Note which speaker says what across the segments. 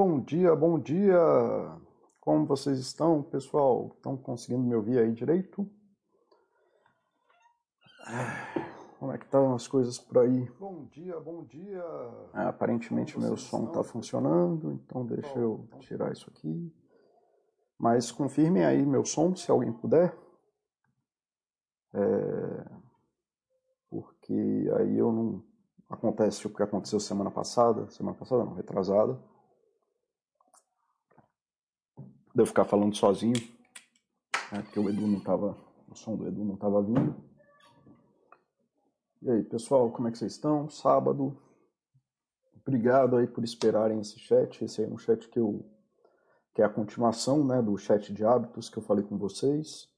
Speaker 1: Bom dia, bom dia! Como vocês estão, pessoal? Estão conseguindo me ouvir aí direito? Como é que estão as coisas por aí? Bom dia, bom dia! Ah, aparentemente meu som está funcionando, então deixa eu tirar isso aqui. Mas confirmem aí meu som, se alguém puder. É... Porque aí eu não. Acontece o que aconteceu semana passada, semana passada não, retrasada de eu ficar falando sozinho, né, porque o Edu não tava, o som do Edu não estava vindo. E aí, pessoal, como é que vocês estão? Sábado. Obrigado aí por esperarem esse chat. Esse aí é um chat que eu que é a continuação, né, do chat de hábitos que eu falei com vocês.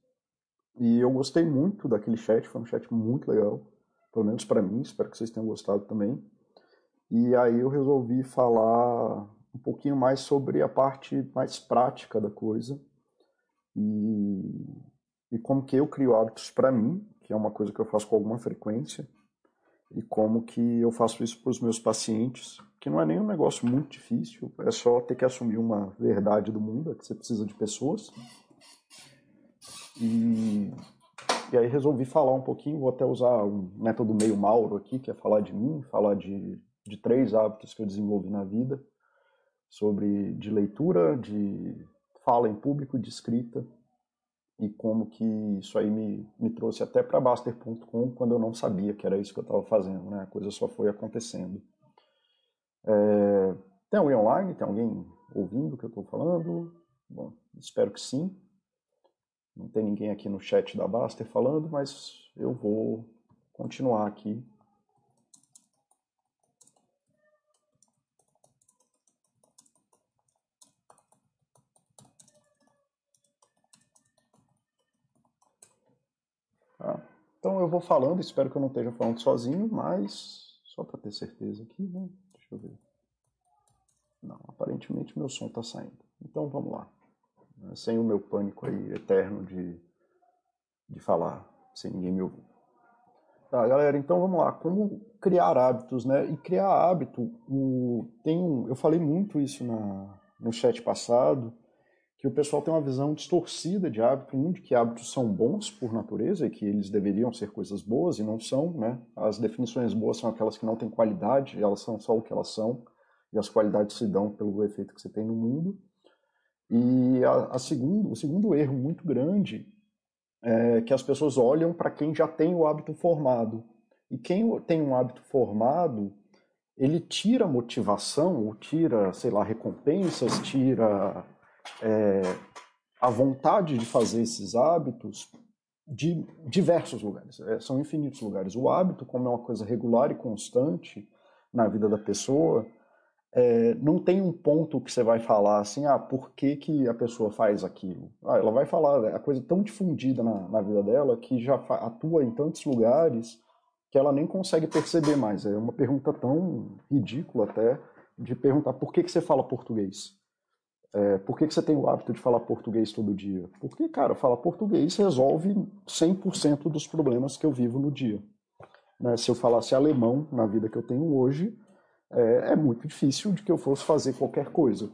Speaker 1: E eu gostei muito daquele chat, foi um chat muito legal, pelo menos para mim, espero que vocês tenham gostado também. E aí eu resolvi falar um pouquinho mais sobre a parte mais prática da coisa e, e como que eu crio hábitos para mim, que é uma coisa que eu faço com alguma frequência, e como que eu faço isso para os meus pacientes, que não é nem um negócio muito difícil, é só ter que assumir uma verdade do mundo, é que você precisa de pessoas. E, e aí resolvi falar um pouquinho, vou até usar um método meio Mauro aqui, que é falar de mim, falar de, de três hábitos que eu desenvolvi na vida, sobre de leitura, de fala em público, de escrita e como que isso aí me, me trouxe até para Baster.com quando eu não sabia que era isso que eu estava fazendo, né? A coisa só foi acontecendo. É, tem alguém online? Tem alguém ouvindo o que eu estou falando? Bom, espero que sim. Não tem ninguém aqui no chat da Baster falando, mas eu vou continuar aqui Então eu vou falando, espero que eu não esteja falando sozinho, mas só para ter certeza aqui, né? Deixa eu ver. Não, aparentemente meu som está saindo. Então vamos lá. Né, sem o meu pânico aí eterno de, de falar sem ninguém me ouvir. Tá, galera, então vamos lá. Como criar hábitos, né? E criar hábito, o, tem um, eu falei muito isso na, no chat passado, que o pessoal tem uma visão distorcida de hábito, um de que hábitos são bons por natureza e que eles deveriam ser coisas boas e não são, né? As definições boas são aquelas que não têm qualidade, elas são só o que elas são, e as qualidades se dão pelo efeito que você tem no mundo. E a, a segundo, o segundo erro muito grande é que as pessoas olham para quem já tem o hábito formado. E quem tem um hábito formado, ele tira motivação, ou tira, sei lá, recompensas, tira é, a vontade de fazer esses hábitos de diversos lugares, é, são infinitos lugares. O hábito, como é uma coisa regular e constante na vida da pessoa, é, não tem um ponto que você vai falar assim, ah, por que, que a pessoa faz aquilo? Ah, ela vai falar, é a coisa tão difundida na, na vida dela que já atua em tantos lugares que ela nem consegue perceber mais. É uma pergunta tão ridícula até de perguntar por que, que você fala português. É, por que, que você tem o hábito de falar português todo dia? Porque, cara, falar português resolve 100% dos problemas que eu vivo no dia. Né? Se eu falasse alemão na vida que eu tenho hoje, é, é, muito difícil de que eu fosse fazer qualquer coisa.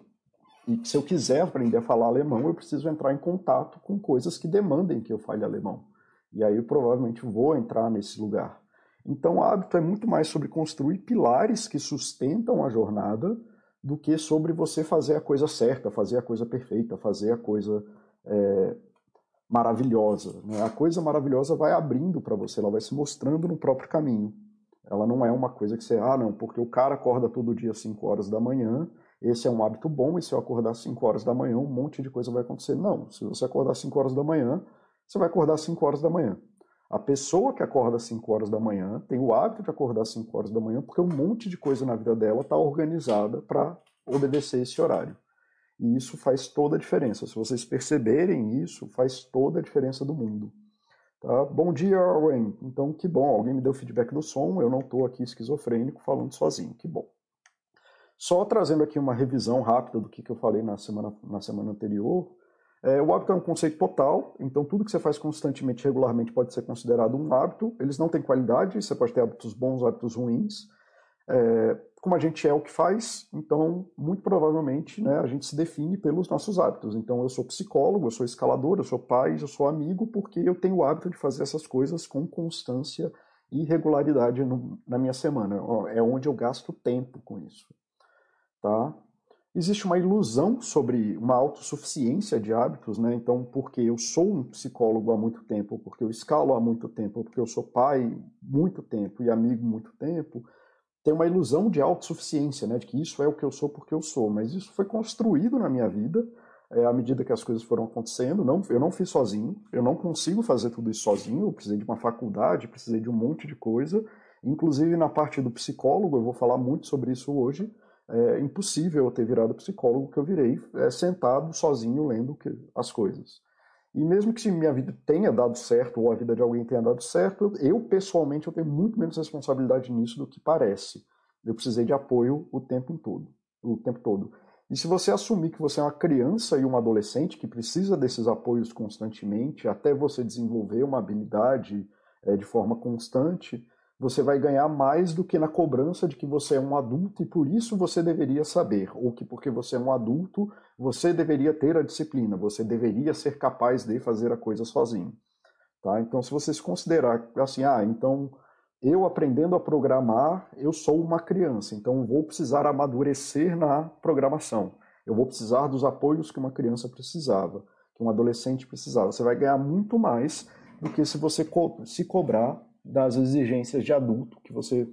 Speaker 1: E se eu quiser aprender a falar alemão, eu preciso entrar em contato com coisas que demandem que eu fale alemão. E aí eu provavelmente vou entrar nesse lugar. Então, o hábito é muito mais sobre construir pilares que sustentam a jornada do que sobre você fazer a coisa certa, fazer a coisa perfeita, fazer a coisa é, maravilhosa. Né? A coisa maravilhosa vai abrindo para você, ela vai se mostrando no próprio caminho. Ela não é uma coisa que você, ah, não, porque o cara acorda todo dia às 5 horas da manhã, esse é um hábito bom, e se eu acordar às 5 horas da manhã, um monte de coisa vai acontecer. Não, se você acordar às 5 horas da manhã, você vai acordar às 5 horas da manhã. A pessoa que acorda às 5 horas da manhã tem o hábito de acordar às 5 horas da manhã porque um monte de coisa na vida dela está organizada para obedecer esse horário. E isso faz toda a diferença. Se vocês perceberem isso, faz toda a diferença do mundo. Tá? Bom dia, Owen. Então, que bom. Alguém me deu feedback do som. Eu não estou aqui esquizofrênico falando sozinho. Que bom. Só trazendo aqui uma revisão rápida do que, que eu falei na semana, na semana anterior. É, o hábito é um conceito total, então tudo que você faz constantemente, regularmente, pode ser considerado um hábito. Eles não têm qualidade, você pode ter hábitos bons, hábitos ruins. É, como a gente é o que faz, então, muito provavelmente, né, a gente se define pelos nossos hábitos. Então, eu sou psicólogo, eu sou escalador, eu sou pai, eu sou amigo, porque eu tenho o hábito de fazer essas coisas com constância e regularidade no, na minha semana. É onde eu gasto tempo com isso. Tá? Existe uma ilusão sobre uma autossuficiência de hábitos, né? Então, porque eu sou um psicólogo há muito tempo, porque eu escalo há muito tempo, porque eu sou pai muito tempo e amigo muito tempo, tem uma ilusão de autossuficiência, né? De que isso é o que eu sou porque eu sou. Mas isso foi construído na minha vida é, à medida que as coisas foram acontecendo. Não, eu não fiz sozinho, eu não consigo fazer tudo isso sozinho. Eu precisei de uma faculdade, precisei de um monte de coisa. Inclusive na parte do psicólogo, eu vou falar muito sobre isso hoje é impossível eu ter virado psicólogo que eu virei é, sentado sozinho lendo que, as coisas. E mesmo que minha vida tenha dado certo ou a vida de alguém tenha dado certo, eu pessoalmente eu tenho muito menos responsabilidade nisso do que parece. Eu precisei de apoio o tempo todo, o tempo todo. E se você assumir que você é uma criança e uma adolescente que precisa desses apoios constantemente até você desenvolver uma habilidade é, de forma constante, você vai ganhar mais do que na cobrança de que você é um adulto e por isso você deveria saber, ou que porque você é um adulto, você deveria ter a disciplina, você deveria ser capaz de fazer a coisa sozinho. Tá? Então, se você se considerar assim, ah, então eu aprendendo a programar, eu sou uma criança, então vou precisar amadurecer na programação. Eu vou precisar dos apoios que uma criança precisava, que um adolescente precisava. Você vai ganhar muito mais do que se você se cobrar das exigências de adulto que você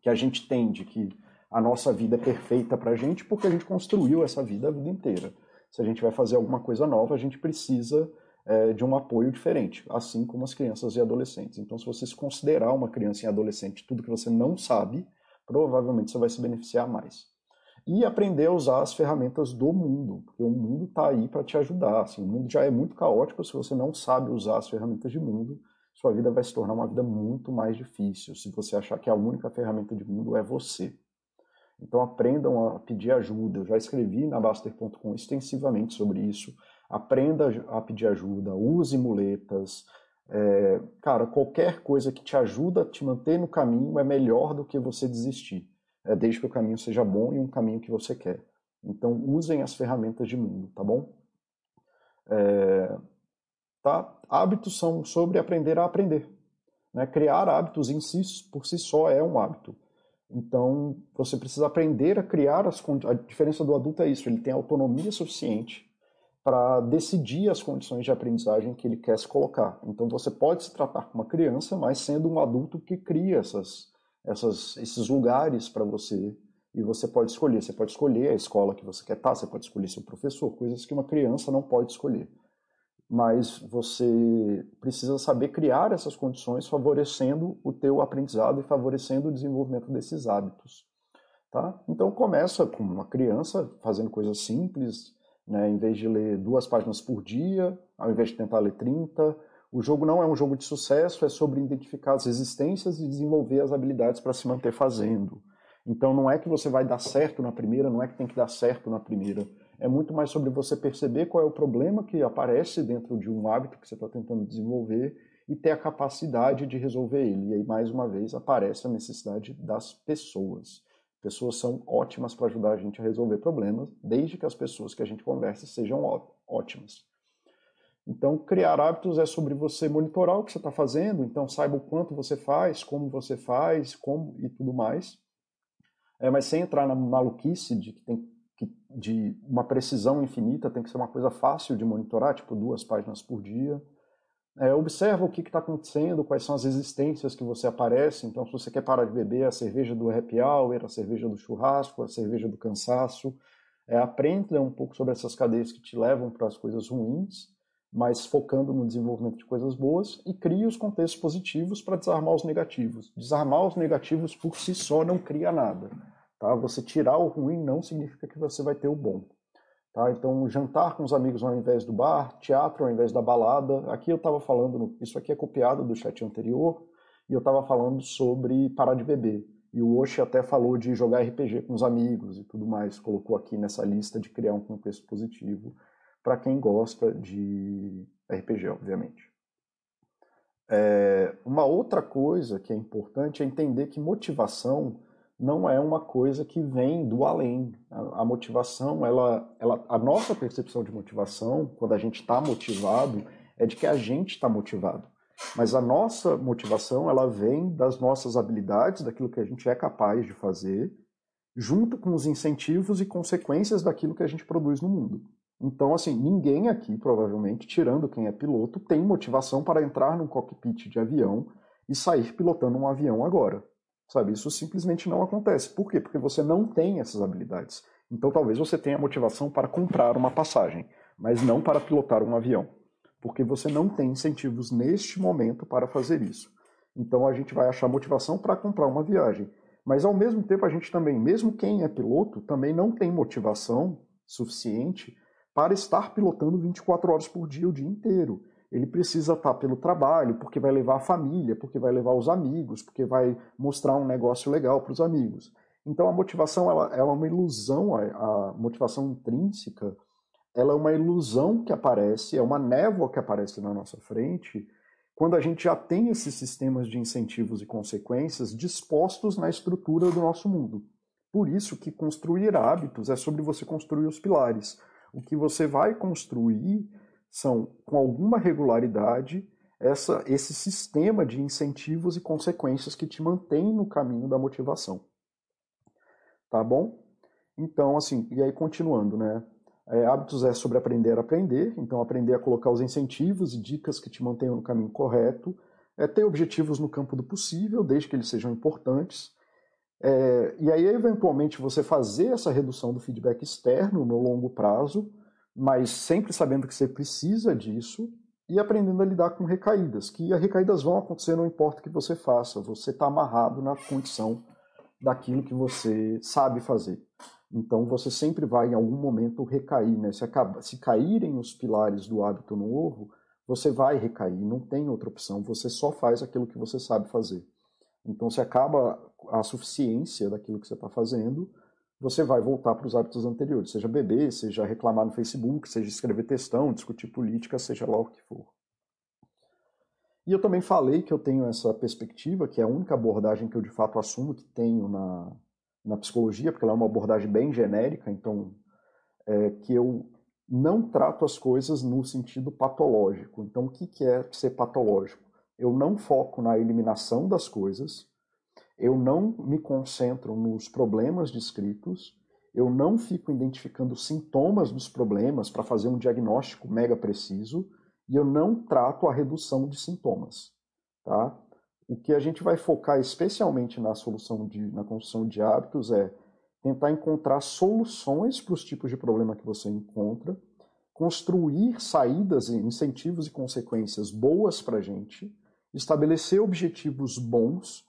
Speaker 1: que a gente tem de que a nossa vida é perfeita para a gente porque a gente construiu essa vida a vida inteira. Se a gente vai fazer alguma coisa nova, a gente precisa é, de um apoio diferente, assim como as crianças e adolescentes. Então, se você se considerar uma criança e adolescente tudo que você não sabe, provavelmente você vai se beneficiar mais. E aprender a usar as ferramentas do mundo, porque o mundo está aí para te ajudar. Assim, o mundo já é muito caótico se você não sabe usar as ferramentas de mundo sua vida vai se tornar uma vida muito mais difícil se você achar que a única ferramenta de mundo é você. Então aprendam a pedir ajuda. Eu já escrevi na Baster.com extensivamente sobre isso. Aprenda a pedir ajuda, use muletas. É, cara, qualquer coisa que te ajuda a te manter no caminho é melhor do que você desistir. É, desde que o caminho seja bom e um caminho que você quer. Então usem as ferramentas de mundo, tá bom? É, Tá? Hábitos são sobre aprender a aprender. Né? Criar hábitos em si, por si só, é um hábito. Então, você precisa aprender a criar as A diferença do adulto é isso, ele tem autonomia suficiente para decidir as condições de aprendizagem que ele quer se colocar. Então, você pode se tratar como uma criança, mas sendo um adulto que cria essas, essas, esses lugares para você e você pode escolher. Você pode escolher a escola que você quer estar, você pode escolher seu professor, coisas que uma criança não pode escolher mas você precisa saber criar essas condições favorecendo o teu aprendizado e favorecendo o desenvolvimento desses hábitos. Tá? Então começa com uma criança fazendo coisas simples, né? em vez de ler duas páginas por dia, ao invés de tentar ler 30. O jogo não é um jogo de sucesso, é sobre identificar as resistências e desenvolver as habilidades para se manter fazendo. Então não é que você vai dar certo na primeira, não é que tem que dar certo na primeira é muito mais sobre você perceber qual é o problema que aparece dentro de um hábito que você está tentando desenvolver e ter a capacidade de resolver ele. E aí, mais uma vez, aparece a necessidade das pessoas. Pessoas são ótimas para ajudar a gente a resolver problemas, desde que as pessoas que a gente conversa sejam ótimas. Então, criar hábitos é sobre você monitorar o que você está fazendo, então saiba o quanto você faz, como você faz, como e tudo mais. É, mas sem entrar na maluquice de que tem de uma precisão infinita, tem que ser uma coisa fácil de monitorar, tipo duas páginas por dia. É, observa o que está acontecendo, quais são as resistências que você aparece. Então, se você quer parar de beber a cerveja do happy hour, a cerveja do churrasco, a cerveja do cansaço, é, aprenda um pouco sobre essas cadeias que te levam para as coisas ruins, mas focando no desenvolvimento de coisas boas e crie os contextos positivos para desarmar os negativos. Desarmar os negativos por si só não cria nada. Tá? Você tirar o ruim não significa que você vai ter o bom. Tá? Então, jantar com os amigos ao invés do bar, teatro ao invés da balada. Aqui eu estava falando, isso aqui é copiado do chat anterior, e eu estava falando sobre parar de beber. E o Oshi até falou de jogar RPG com os amigos e tudo mais, colocou aqui nessa lista de criar um contexto positivo para quem gosta de RPG, obviamente. É, uma outra coisa que é importante é entender que motivação não é uma coisa que vem do além. A, a motivação, ela, ela, a nossa percepção de motivação, quando a gente está motivado, é de que a gente está motivado. Mas a nossa motivação, ela vem das nossas habilidades, daquilo que a gente é capaz de fazer, junto com os incentivos e consequências daquilo que a gente produz no mundo. Então, assim, ninguém aqui, provavelmente, tirando quem é piloto, tem motivação para entrar num cockpit de avião e sair pilotando um avião agora. Sabe? Isso simplesmente não acontece. Por quê? Porque você não tem essas habilidades. Então, talvez você tenha motivação para comprar uma passagem, mas não para pilotar um avião. Porque você não tem incentivos neste momento para fazer isso. Então, a gente vai achar motivação para comprar uma viagem. Mas, ao mesmo tempo, a gente também, mesmo quem é piloto, também não tem motivação suficiente para estar pilotando 24 horas por dia o dia inteiro. Ele precisa estar pelo trabalho, porque vai levar a família, porque vai levar os amigos, porque vai mostrar um negócio legal para os amigos. Então a motivação ela, ela, é uma ilusão, a, motivação intrínseca, ela é uma ilusão que aparece, é uma névoa que aparece na nossa frente, quando a gente já tem esses sistemas de incentivos e consequências dispostos na estrutura do nosso mundo. Por isso que construir hábitos é sobre você construir os pilares. O que você vai construir são, com alguma regularidade, essa, esse sistema de incentivos e consequências que te mantém no caminho da motivação. Tá bom? Então, assim, e aí continuando, né? É, hábitos é sobre aprender a aprender, então aprender a colocar os incentivos e dicas que te mantenham no caminho correto, é ter objetivos no campo do possível, desde que eles sejam importantes, é, e aí, eventualmente, você fazer essa redução do feedback externo no longo prazo, mas sempre sabendo que você precisa disso e aprendendo a lidar com recaídas, que as recaídas vão acontecer não importa o que você faça, você está amarrado na condição daquilo que você sabe fazer. Então você sempre vai em algum momento recair, né? Se, acaba, se caírem os pilares do hábito novo, você vai recair, não tem outra opção, você só faz aquilo que você sabe fazer. Então, se acaba a suficiência daquilo que você está fazendo, você vai voltar para os hábitos anteriores, seja beber, seja reclamar no Facebook, seja escrever textão, discutir política, seja lá o que for. E eu também falei que eu tenho essa perspectiva, que é a única abordagem que eu de fato assumo que tenho na, na psicologia, porque ela é uma abordagem bem genérica, então, é, que eu não trato as coisas no sentido patológico. Então, o que, que é ser patológico? eu não foco na eliminação das coisas, eu não me concentro nos problemas descritos, eu não fico identificando sintomas dos problemas para fazer um diagnóstico mega preciso e eu não trato a redução de sintomas, tá? O que a gente vai focar especialmente na solução de, na construção de hábitos é tentar encontrar soluções para os tipos de problema que você encontra, construir saídas, incentivos e consequências boas para a gente, estabelecer objetivos bons,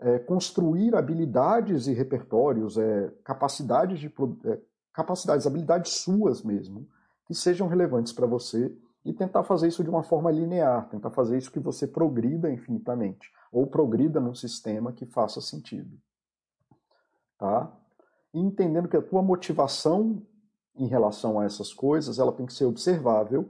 Speaker 1: é, construir habilidades e repertórios, é, capacidades, de, é, capacidades, habilidades suas mesmo, que sejam relevantes para você e tentar fazer isso de uma forma linear, tentar fazer isso que você progrida infinitamente, ou progrida num sistema que faça sentido. Tá? E entendendo que a tua motivação em relação a essas coisas, ela tem que ser observável,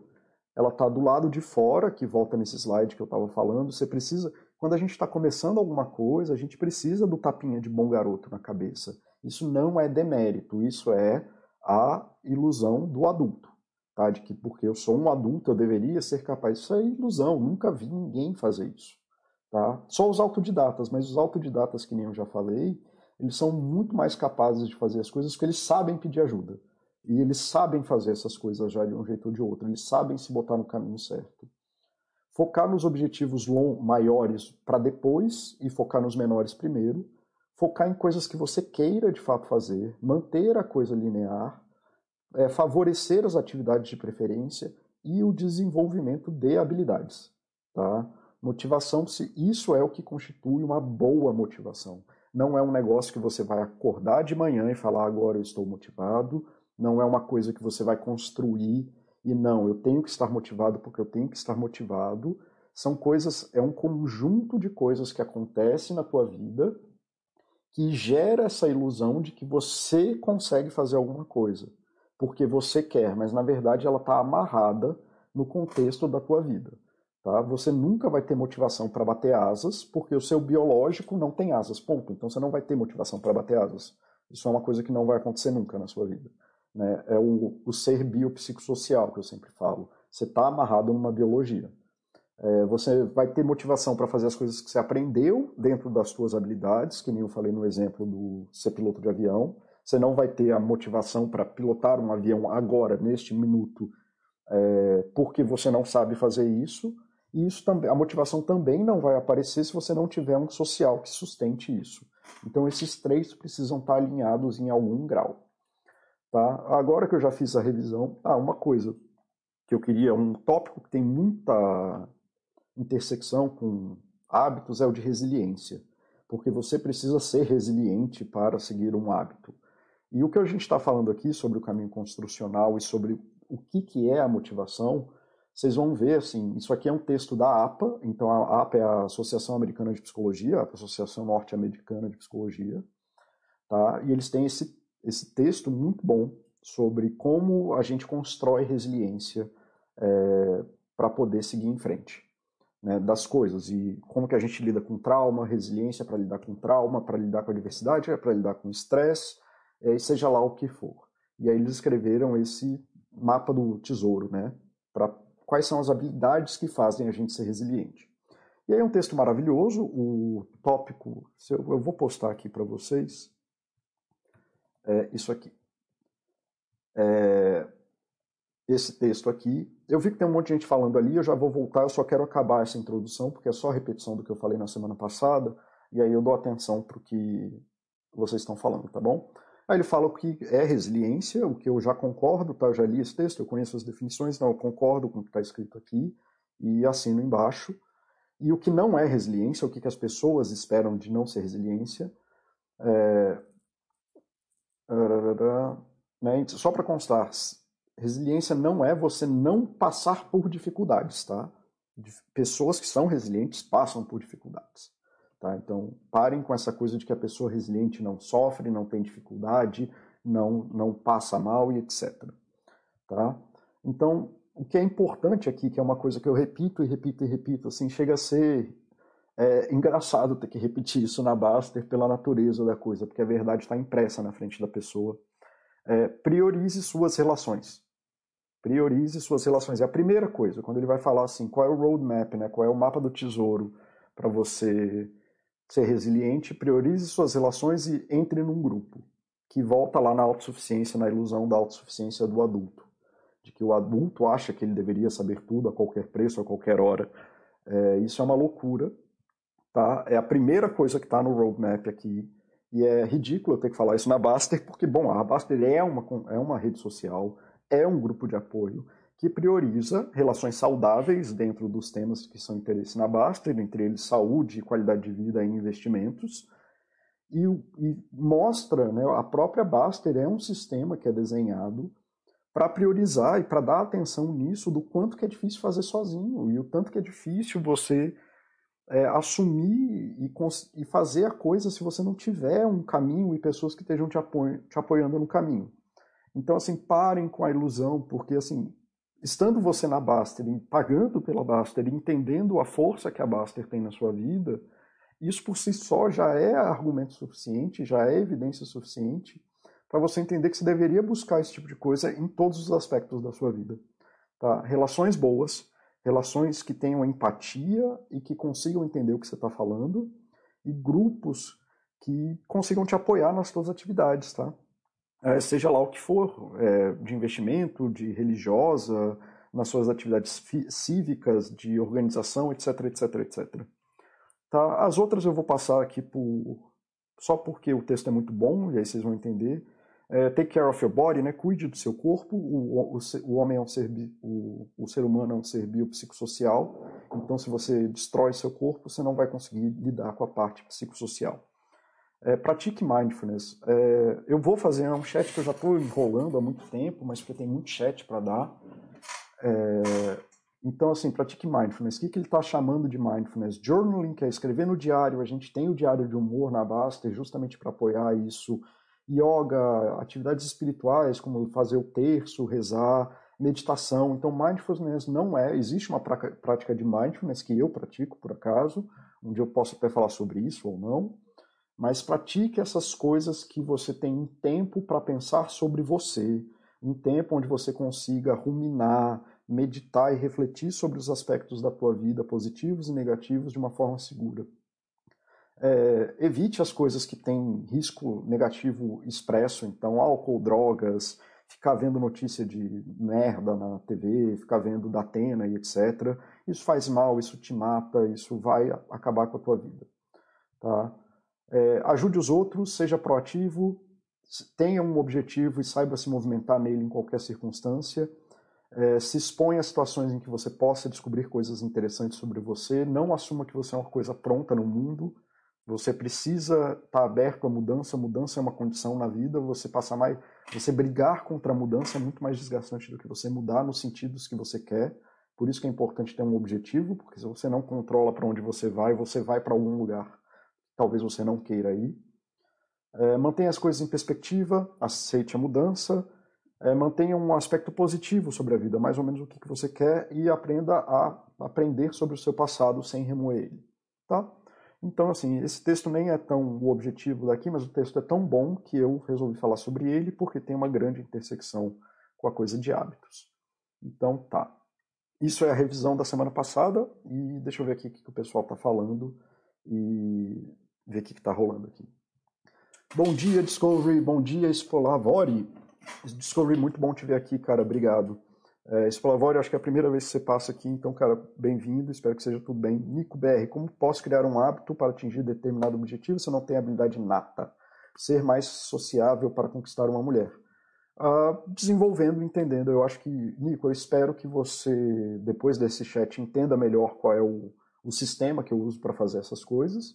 Speaker 1: ela está do lado de fora, que volta nesse slide que eu estava falando. Você precisa, quando a gente está começando alguma coisa, a gente precisa do tapinha de bom garoto na cabeça. Isso não é demérito, isso é a ilusão do adulto. Tá? De que porque eu sou um adulto eu deveria ser capaz. Isso é ilusão, nunca vi ninguém fazer isso. Tá? Só os autodidatas, mas os autodidatas, que nem eu já falei, eles são muito mais capazes de fazer as coisas porque eles sabem pedir ajuda. E eles sabem fazer essas coisas já de um jeito ou de outro, eles sabem se botar no caminho certo. Focar nos objetivos maiores para depois e focar nos menores primeiro. Focar em coisas que você queira de fato fazer, manter a coisa linear, é, favorecer as atividades de preferência e o desenvolvimento de habilidades. Tá? Motivação, isso é o que constitui uma boa motivação. Não é um negócio que você vai acordar de manhã e falar agora eu estou motivado, não é uma coisa que você vai construir e não, eu tenho que estar motivado porque eu tenho que estar motivado. São coisas, é um conjunto de coisas que acontecem na tua vida que gera essa ilusão de que você consegue fazer alguma coisa, porque você quer, mas na verdade ela está amarrada no contexto da tua vida. Tá? Você nunca vai ter motivação para bater asas, porque o seu biológico não tem asas, ponto. Então você não vai ter motivação para bater asas. Isso é uma coisa que não vai acontecer nunca na sua vida. Né? É o, o ser biopsicossocial que eu sempre falo. Você está amarrado numa biologia. É, você vai ter motivação para fazer as coisas que você aprendeu dentro das suas habilidades, que nem eu falei no exemplo do ser piloto de avião. Você não vai ter a motivação para pilotar um avião agora, neste minuto, é, porque você não sabe fazer isso. E isso também, a motivação também não vai aparecer se você não tiver um social que sustente isso. Então esses três precisam estar alinhados em algum grau. Tá? Agora que eu já fiz a revisão, ah, uma coisa que eu queria, um tópico que tem muita intersecção com hábitos é o de resiliência, porque você precisa ser resiliente para seguir um hábito. E o que a gente está falando aqui sobre o caminho construcional e sobre o que, que é a motivação, vocês vão ver, assim, isso aqui é um texto da APA, então a APA é a Associação Americana de Psicologia, a Associação Norte-Americana de Psicologia, tá? E eles têm esse, esse texto muito bom sobre como a gente constrói resiliência é, para poder seguir em frente né, das coisas e como que a gente lida com trauma, resiliência para lidar com trauma, para lidar com a diversidade, para lidar com estresse, é, seja lá o que for. E aí eles escreveram esse mapa do tesouro, né, para quais são as habilidades que fazem a gente ser resiliente. E aí é um texto maravilhoso, o tópico, eu vou postar aqui para vocês, é isso aqui. É, esse texto aqui. Eu vi que tem um monte de gente falando ali, eu já vou voltar, eu só quero acabar essa introdução, porque é só repetição do que eu falei na semana passada, e aí eu dou atenção para o que vocês estão falando, tá bom? Aí ele fala o que é resiliência, o que eu já concordo, tá? Eu já li esse texto, eu conheço as definições, não, eu concordo com o que está escrito aqui e assino embaixo. E o que não é resiliência, o que, que as pessoas esperam de não ser resiliência. É... Né? Só para constar, resiliência não é você não passar por dificuldades, tá? Pessoas que são resilientes passam por dificuldades. Tá? Então, parem com essa coisa de que a pessoa resiliente não sofre, não tem dificuldade, não, não passa mal e etc. Tá? Então, o que é importante aqui, que é uma coisa que eu repito e repito e repito, assim, chega a ser é, engraçado ter que repetir isso na Baster pela natureza da coisa, porque a verdade está impressa na frente da pessoa. É, priorize suas relações. Priorize suas relações. É a primeira coisa, quando ele vai falar assim, qual é o roadmap, né? qual é o mapa do tesouro para você ser resiliente, priorize suas relações e entre num grupo, que volta lá na autossuficiência, na ilusão da autossuficiência do adulto. De que o adulto acha que ele deveria saber tudo a qualquer preço, a qualquer hora. É, isso é uma loucura. Tá? É a primeira coisa que está no roadmap aqui. E é ridículo eu ter que falar isso na Baster, porque, bom, a Baster é uma, é uma rede social, é um grupo de apoio que prioriza relações saudáveis dentro dos temas que são interesse na Baster, entre eles saúde, qualidade de vida e investimentos, e, e mostra, né, a própria Baster é um sistema que é desenhado para priorizar e para dar atenção nisso do quanto que é difícil fazer sozinho e o tanto que é difícil você é, assumir e, e, fazer a coisa se você não tiver um caminho e pessoas que estejam te, apoio, te apoiando no caminho. Então, assim, parem com a ilusão, porque, assim, estando você na Baster, pagando pela Baster, entendendo a força que a Baster tem na sua vida, isso por si só já é argumento suficiente, já é evidência suficiente para você entender que você deveria buscar esse tipo de coisa em todos os aspectos da sua vida. Tá? Relações boas, relações que tenham empatia e que consigam entender o que você está falando, e grupos que consigam te apoiar nas suas atividades, tá? é, seja lá o que for, é, de investimento, de religiosa, nas suas atividades cívicas, de organização, etc, etc, etc. Tá? As outras eu vou passar aqui por, só porque o texto é muito bom, e aí vocês vão entender. É, take care of your body, né? cuide do seu corpo. O, o, o homem é um ser, o, o ser humano é um ser biopsicossocial, então se você destrói seu corpo, você não vai conseguir lidar com a parte psicossocial. É, pratique mindfulness. É, eu vou fazer um chat que eu já estou enrolando há muito tempo, mas porque tem muito chat para dar. É, então, assim, pratique mindfulness. O que, que ele está chamando de mindfulness? Journaling, que é escrever no diário. A gente tem o diário de humor na Baster justamente para apoiar isso. Yoga, atividades espirituais, como fazer o terço, rezar, meditação. Então, mindfulness não é, existe uma prática de mindfulness que eu pratico, por acaso, onde eu posso até falar sobre isso ou não, mas pratique essas coisas que você tem um tempo para pensar sobre você, um tempo onde você consiga ruminar, meditar e refletir sobre os aspectos da tua vida, positivos e negativos, de uma forma segura. É, evite as coisas que têm risco negativo expresso, então álcool, drogas, ficar vendo notícia de merda na TV, ficar vendo da Atena e etc. Isso faz mal, isso te mata, isso vai acabar com a tua vida. Tá? É, ajude os outros, seja proativo, tenha um objetivo e saiba se movimentar nele em qualquer circunstância. É, se exponha a situações em que você possa descobrir coisas interessantes sobre você. Não assuma que você é uma coisa pronta no mundo. Você precisa estar tá aberto à mudança, mudança é uma condição na vida, você passar mais, você brigar contra a mudança é muito mais desgastante do que você mudar nos sentidos que você quer. Por isso que é importante ter um objetivo, porque se você não controla para onde você vai, você vai para algum lugar. Talvez você não queira ir. É, mantenha as coisas em perspectiva, aceite a mudança, é, mantenha um aspecto positivo sobre a vida, mais ou menos o que, que você quer, e aprenda a aprender sobre o seu passado sem remoer ele. Tá? Então, assim, esse texto nem é tão o objetivo daqui, mas o texto é tão bom que eu resolvi falar sobre ele porque tem uma grande intersecção com a coisa de hábitos. Então, tá. Isso é a revisão da semana passada e deixa eu ver aqui o que o pessoal está falando e ver o que está rolando aqui. Bom dia, Discovery. Bom dia, Spolavori. Discovery, muito bom te ver aqui, cara. Obrigado. É, acho que é a primeira vez que você passa aqui, então, cara, bem-vindo, espero que seja tudo bem. Nico BR, como posso criar um hábito para atingir determinado objetivo se eu não tenho habilidade nata? Ser mais sociável para conquistar uma mulher? Uh, desenvolvendo, entendendo. Eu acho que, Nico, eu espero que você, depois desse chat, entenda melhor qual é o, o sistema que eu uso para fazer essas coisas,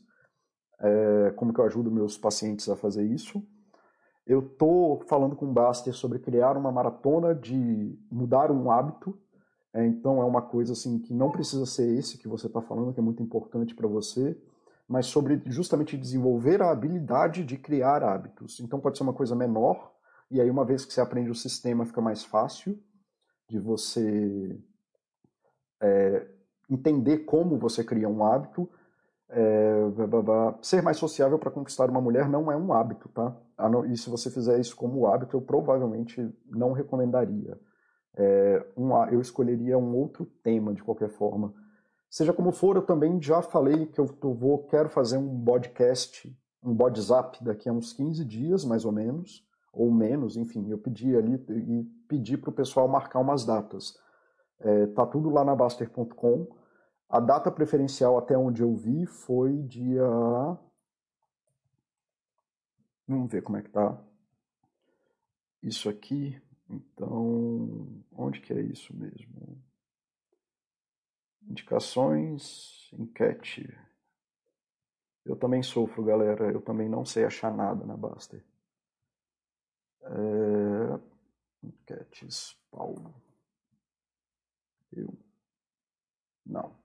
Speaker 1: é, como que eu ajudo meus pacientes a fazer isso. Eu estou falando com o Baster sobre criar uma maratona de mudar um hábito. É, então é uma coisa assim que não precisa ser esse que você está falando, que é muito importante para você, mas sobre justamente desenvolver a habilidade de criar hábitos. Então pode ser uma coisa menor, e aí uma vez que você aprende o sistema fica mais fácil de você é, entender como você cria um hábito. É, ser mais sociável para conquistar uma mulher não é um hábito, tá? E se você fizer isso como hábito, eu provavelmente não recomendaria. É, um, eu escolheria um outro tema de qualquer forma. Seja como for, eu também já falei que eu vou, quero fazer um podcast, um WhatsApp daqui a uns 15 dias, mais ou menos, ou menos, enfim. Eu pedi ali e pedi para o pessoal marcar umas datas. É, tá tudo lá na Baster.com. A data preferencial, até onde eu vi, foi dia. Vamos ver como é que tá. Isso aqui. Então, onde que é isso mesmo? Indicações, enquete. Eu também sofro, galera. Eu também não sei achar nada na Baster. É... Enquetes, Paulo. Eu. Não.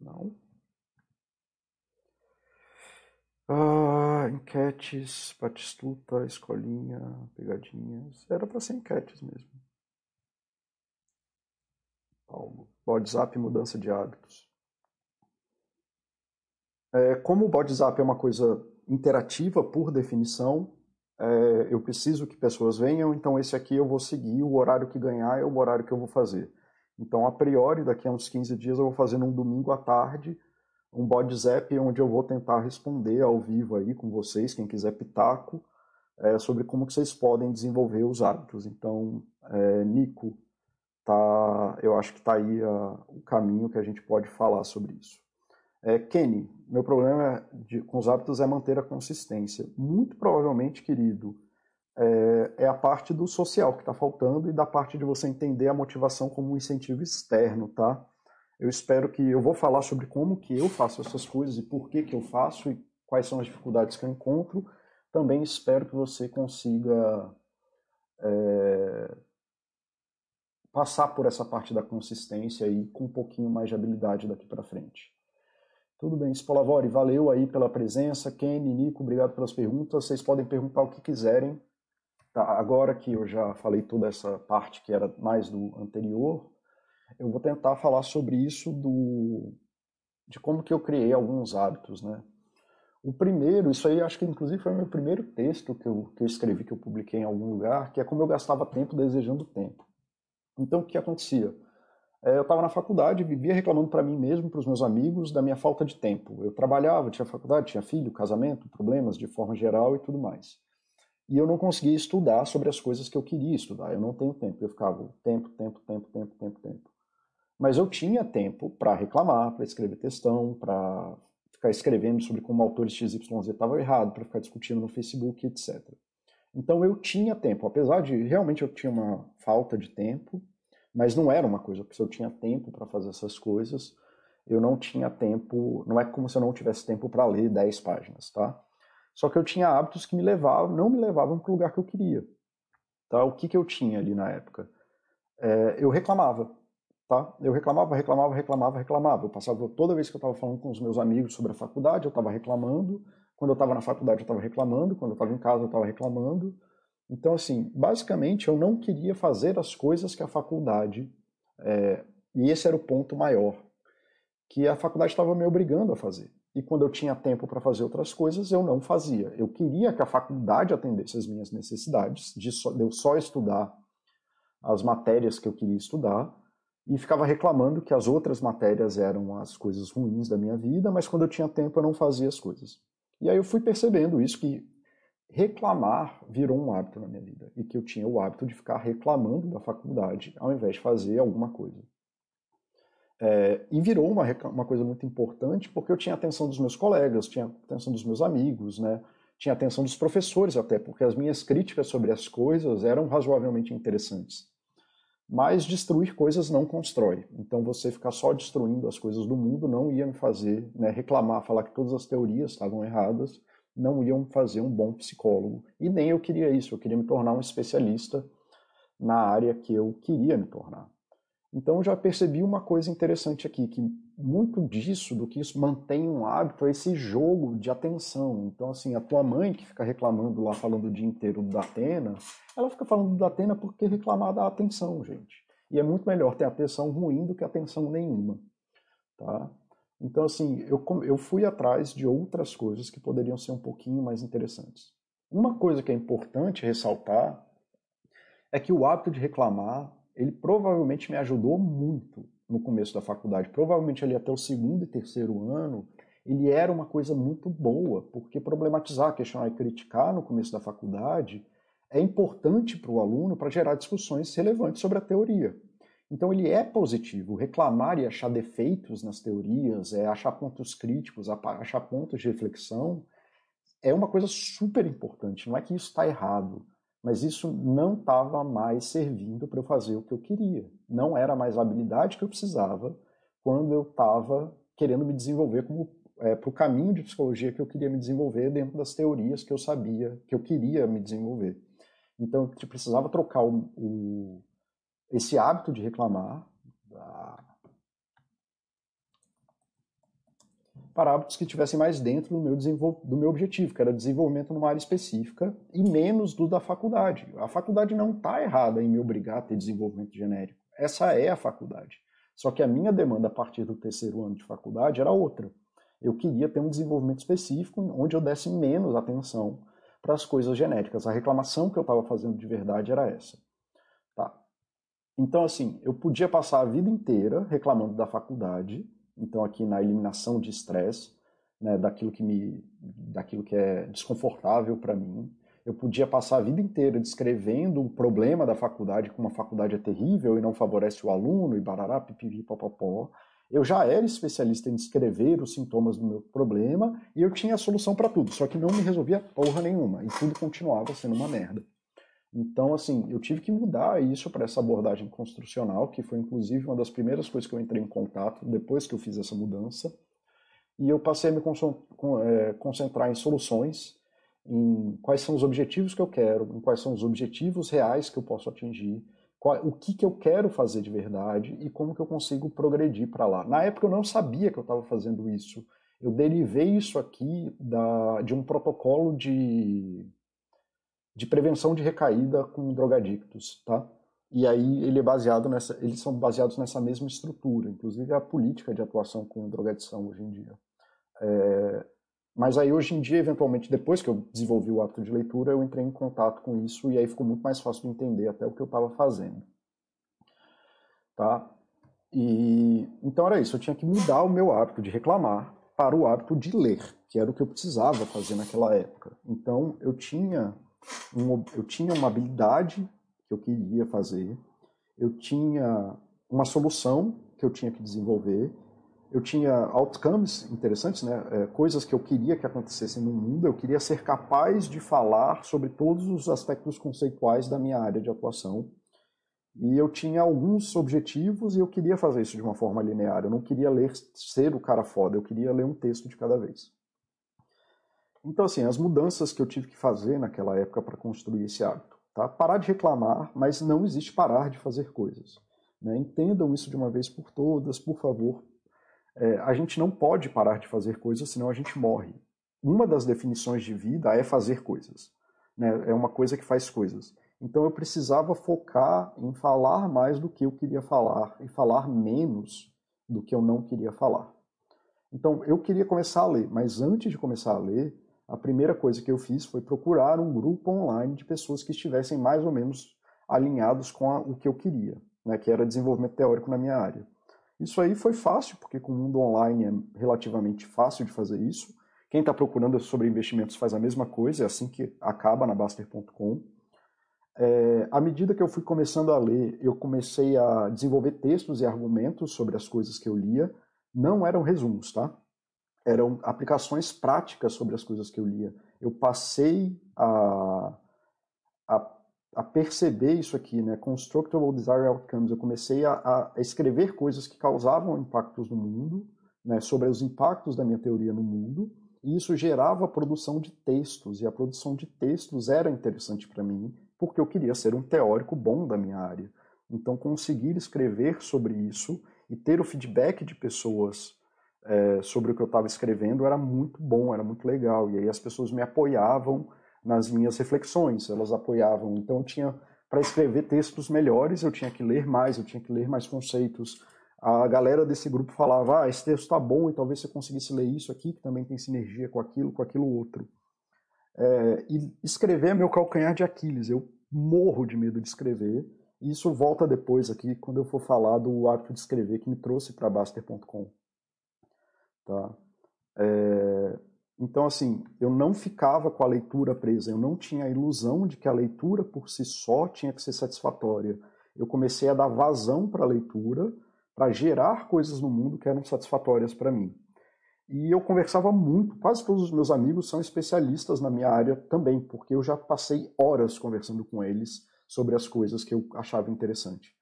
Speaker 1: Não. Ah, enquetes, Batistuta, escolinha, pegadinhas. Era para ser enquetes mesmo. Paulo. WhatsApp mudança de hábitos. É, como o WhatsApp é uma coisa interativa por definição, é, eu preciso que pessoas venham, então esse aqui eu vou seguir, o horário que ganhar é o horário que eu vou fazer. Então, a priori, daqui a uns 15 dias eu vou fazer num domingo à tarde um WhatsApp onde eu vou tentar responder ao vivo aí com vocês, quem quiser pitaco, é, sobre como que vocês podem desenvolver os hábitos. Então, é, Nico, tá, eu acho que está aí a, o caminho que a gente pode falar sobre isso. É, Kenny, meu problema de, com os hábitos é manter a consistência. Muito provavelmente, querido, é, é a parte do social que está faltando e da parte de você entender a motivação como um incentivo externo, tá? Eu espero que eu vou falar sobre como que eu faço essas coisas e por que que eu faço e quais são as dificuldades que eu encontro. Também espero que você consiga é, passar por essa parte da consistência e com um pouquinho mais de habilidade daqui para frente. Tudo bem, Spolavori, valeu aí pela presença. Kenny, Nico, obrigado pelas perguntas. Vocês podem perguntar o que quiserem agora que eu já falei toda essa parte que era mais do anterior, eu vou tentar falar sobre isso do de como que eu criei alguns hábitos, né? O primeiro, isso aí acho que inclusive foi meu primeiro texto que eu, que eu escrevi, que eu publiquei em algum lugar, que é como eu gastava tempo desejando tempo. Então, o que acontecia? É, eu estava na faculdade, vivia reclamando para mim mesmo, para os meus amigos, da minha falta de tempo. Eu trabalhava, tinha faculdade, tinha filho, casamento, problemas de forma geral e tudo mais. E eu não conseguia estudar sobre as coisas que eu queria estudar. Eu não tenho tempo. Eu ficava tempo, tempo, tempo, tempo, tempo, tempo. Mas eu tinha tempo para reclamar, para escrever textão, para ficar escrevendo sobre como autores XYZ estavam errados, para ficar discutindo no Facebook, etc. Então eu tinha tempo, apesar de realmente eu tinha uma falta de tempo, mas não era uma coisa, porque se eu tinha tempo para fazer essas coisas, eu não tinha tempo, não é como se eu não tivesse tempo para ler 10 páginas, tá? Só que eu tinha hábitos que me levavam, não me levavam para o lugar que eu queria. Tá? O que, que eu tinha ali na época? É, eu reclamava. Tá? Eu reclamava, reclamava, reclamava, reclamava. Eu passava toda vez que eu estava falando com os meus amigos sobre a faculdade, eu estava reclamando. Quando eu estava na faculdade, eu estava reclamando. Quando eu estava em casa, eu estava reclamando. Então, assim, basicamente, eu não queria fazer as coisas que a faculdade. É, e esse era o ponto maior, que a faculdade estava me obrigando a fazer. E quando eu tinha tempo para fazer outras coisas, eu não fazia. Eu queria que a faculdade atendesse as minhas necessidades, de, só, de eu só estudar as matérias que eu queria estudar e ficava reclamando que as outras matérias eram as coisas ruins da minha vida, mas quando eu tinha tempo eu não fazia as coisas. E aí eu fui percebendo isso que reclamar virou um hábito na minha vida e que eu tinha o hábito de ficar reclamando da faculdade ao invés de fazer alguma coisa. É, e virou uma, uma coisa muito importante porque eu tinha atenção dos meus colegas, tinha atenção dos meus amigos, né? tinha atenção dos professores até, porque as minhas críticas sobre as coisas eram razoavelmente interessantes. Mas destruir coisas não constrói. Então você ficar só destruindo as coisas do mundo não ia me fazer né, reclamar, falar que todas as teorias estavam erradas, não iam fazer um bom psicólogo. E nem eu queria isso, eu queria me tornar um especialista na área que eu queria me tornar. Então já percebi uma coisa interessante aqui, que muito disso, do que isso mantém um hábito, é esse jogo de atenção. Então, assim, a tua mãe que fica reclamando lá, falando o dia inteiro do Datena, ela fica falando do Datena porque reclamar dá atenção, gente. E é muito melhor ter atenção ruim do que atenção nenhuma, tá? Então, assim, eu, eu fui atrás de outras coisas que poderiam ser um pouquinho mais interessantes. Uma coisa que é importante ressaltar é que o hábito de reclamar, ele provavelmente me ajudou muito no começo da faculdade, provavelmente ali até o segundo e terceiro ano, ele era uma coisa muito boa, porque problematizar, questionar e criticar no começo da faculdade é importante para o aluno para gerar discussões relevantes sobre a teoria. Então ele é positivo. Reclamar e achar defeitos nas teorias, é achar pontos críticos, achar pontos de reflexão, é uma coisa super importante. Não é que isso está errado. Mas isso não estava mais servindo para eu fazer o que eu queria. Não era mais a habilidade que eu precisava quando eu estava querendo me desenvolver como é, para o caminho de psicologia que eu queria me desenvolver dentro das teorias que eu sabia que eu queria me desenvolver. Então eu precisava trocar o, o, esse hábito de reclamar, para hábitos que estivessem mais dentro do meu, do meu objetivo, que era desenvolvimento numa área específica e menos do da faculdade. A faculdade não está errada em me obrigar a ter desenvolvimento genérico. Essa é a faculdade. Só que a minha demanda a partir do terceiro ano de faculdade era outra. Eu queria ter um desenvolvimento específico onde eu desse menos atenção para as coisas genéricas. A reclamação que eu estava fazendo de verdade era essa. Tá? Então, assim, eu podia passar a vida inteira reclamando da faculdade, então aqui na eliminação de estresse, né, daquilo que me, daquilo que é desconfortável para mim. Eu podia passar a vida inteira descrevendo o problema da faculdade, como a faculdade é terrível e não favorece o aluno e barará, pipipi, popopó. Eu já era especialista em descrever os sintomas do meu problema e eu tinha a solução para tudo, só que não me resolvia porra nenhuma e tudo continuava sendo uma merda. Então, assim, eu tive que mudar isso para essa abordagem construcional, que foi inclusive uma das primeiras coisas que eu entrei em contato depois que eu fiz essa mudança. E eu passei a me é, concentrar em soluções, em quais são os objetivos que eu quero, em quais são os objetivos reais que eu posso atingir, qual, o que, que eu quero fazer de verdade e como que eu consigo progredir para lá. Na época eu não sabia que eu estava fazendo isso. Eu derivei isso aqui da, de um protocolo de de prevenção de recaída com drogadictos, tá? E aí ele é baseado nessa, eles são baseados nessa mesma estrutura, inclusive a política de atuação com drogadição hoje em dia. É, mas aí hoje em dia, eventualmente, depois que eu desenvolvi o hábito de leitura, eu entrei em contato com isso e aí ficou muito mais fácil de entender até o que eu estava fazendo. Tá? E então era isso, eu tinha que mudar o meu hábito de reclamar para o hábito de ler, que era o que eu precisava fazer naquela época. Então eu tinha um, eu tinha uma habilidade que eu queria fazer, eu tinha uma solução que eu tinha que desenvolver, eu tinha outcomes interessantes, né? É, coisas que eu queria que acontecessem no mundo, eu queria ser capaz de falar sobre todos os aspectos conceituais da minha área de atuação. E eu tinha alguns objetivos e eu queria fazer isso de uma forma linear. Eu não queria ler ser o cara foda, eu queria ler um texto de cada vez. Então, assim, as mudanças que eu tive que fazer naquela época para construir esse hábito. Tá? Parar de reclamar, mas não existe parar de fazer coisas. Né? Entendam isso de uma vez por todas, por favor. É, a gente não pode parar de fazer coisas, senão a gente morre. Uma das definições de vida é fazer coisas. Né? É uma coisa que faz coisas. Então eu precisava focar em falar mais do que eu queria falar e falar menos do que eu não queria falar. Então eu queria começar a ler, mas antes de começar a ler, a primeira coisa que eu fiz foi procurar um grupo online de pessoas que estivessem mais ou menos alinhados com a, o que eu queria, né, que era desenvolvimento teórico na minha área. Isso aí foi fácil, porque com o mundo online é relativamente fácil de fazer isso. Quem está procurando sobre investimentos faz a mesma coisa, é assim que acaba na Baster.com. É, à medida que eu fui começando a ler, eu comecei a desenvolver textos e argumentos sobre as coisas que eu lia. Não eram resumos, tá? Eram aplicações práticas sobre as coisas que eu lia. Eu passei a, a, a perceber isso aqui, né? Constructible Desire Outcomes. Eu comecei a, a escrever coisas que causavam impactos no mundo, né? sobre os impactos da minha teoria no mundo, e isso gerava a produção de textos, e a produção de textos era interessante para mim, porque eu queria ser um teórico bom da minha área. Então, conseguir escrever sobre isso e ter o feedback de pessoas é, sobre o que eu estava escrevendo era muito bom, era muito legal. E aí as pessoas me apoiavam nas minhas reflexões, elas apoiavam. Então tinha, para escrever textos melhores, eu tinha que ler mais, eu tinha que ler mais conceitos. A galera desse grupo falava, ah, esse texto está bom e talvez você conseguisse ler isso aqui, que também tem sinergia com aquilo, com aquilo outro. É, e escrever é meu calcanhar de Aquiles, eu morro de medo de escrever. Isso volta depois aqui, quando eu for falar do hábito de escrever que me trouxe para Baster.com. Tá? É, então, assim, eu não ficava com a leitura presa, eu não tinha a ilusão de que a leitura por si só tinha que ser satisfatória. Eu comecei a dar vazão para a leitura, para gerar coisas no mundo que eram satisfatórias para mim. E eu conversava muito, quase todos os meus amigos são especialistas na minha área também, porque eu já passei horas conversando com eles sobre as coisas que eu achava interessante.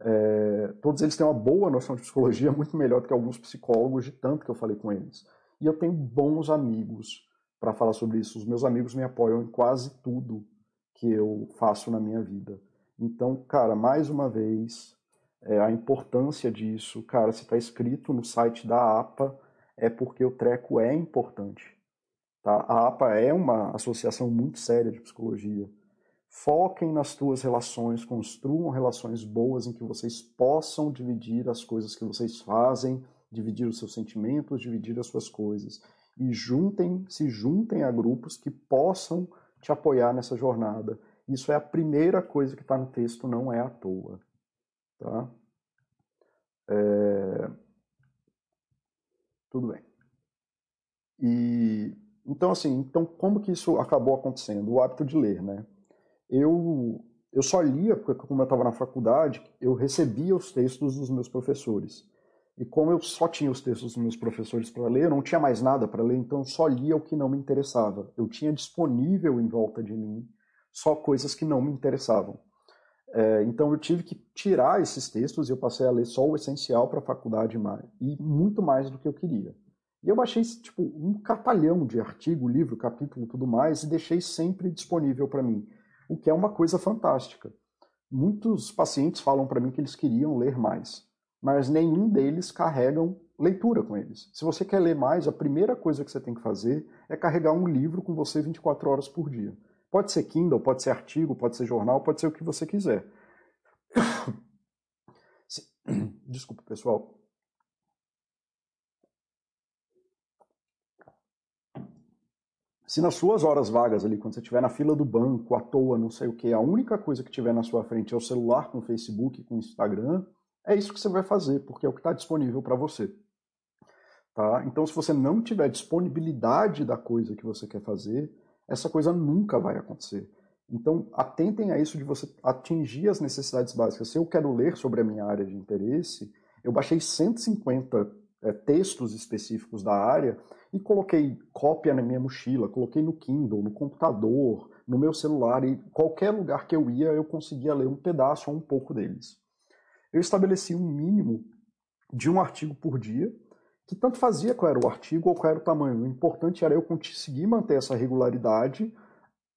Speaker 1: É, todos eles têm uma boa noção de psicologia, muito melhor do que alguns psicólogos, de tanto que eu falei com eles. E eu tenho bons amigos para falar sobre isso. Os meus amigos me apoiam em quase tudo que eu faço na minha vida. Então, cara, mais uma vez, é, a importância disso, cara, se está escrito no site da APA, é porque o treco é importante. Tá? A APA é uma associação muito séria de psicologia. Foquem nas tuas relações, construam relações boas em que vocês possam dividir as coisas que vocês fazem, dividir os seus sentimentos, dividir as suas coisas. E juntem, se juntem a grupos que possam te apoiar nessa jornada. Isso é a primeira coisa que está no texto, não é à toa. Tá? É... Tudo bem. E então assim, então como que isso acabou acontecendo? O hábito de ler, né? Eu, eu só lia, porque como eu estava na faculdade, eu recebia os textos dos meus professores. E como eu só tinha os textos dos meus professores para ler, eu não tinha mais nada para ler, então eu só lia o que não me interessava. Eu tinha disponível em volta de mim só coisas que não me interessavam. É, então eu tive que tirar esses textos e eu passei a ler só o essencial para a faculdade e muito mais do que eu queria. E eu baixei tipo um catalhão de artigo, livro, capítulo, tudo mais e deixei sempre disponível para mim o que é uma coisa fantástica. Muitos pacientes falam para mim que eles queriam ler mais, mas nenhum deles carregam leitura com eles. Se você quer ler mais, a primeira coisa que você tem que fazer é carregar um livro com você 24 horas por dia. Pode ser Kindle, pode ser artigo, pode ser jornal, pode ser o que você quiser. Desculpa, pessoal. Se nas suas horas vagas ali, quando você estiver na fila do banco, à toa, não sei o que, a única coisa que tiver na sua frente é o celular com Facebook, com Instagram, é isso que você vai fazer, porque é o que está disponível para você. Tá? Então, se você não tiver disponibilidade da coisa que você quer fazer, essa coisa nunca vai acontecer. Então, atentem a isso de você atingir as necessidades básicas. Se eu quero ler sobre a minha área de interesse, eu baixei 150 é, textos específicos da área e coloquei cópia na minha mochila, coloquei no Kindle, no computador, no meu celular e qualquer lugar que eu ia eu conseguia ler um pedaço ou um pouco deles. Eu estabeleci um mínimo de um artigo por dia, que tanto fazia qual era o artigo ou qual era o tamanho. O importante era eu conseguir manter essa regularidade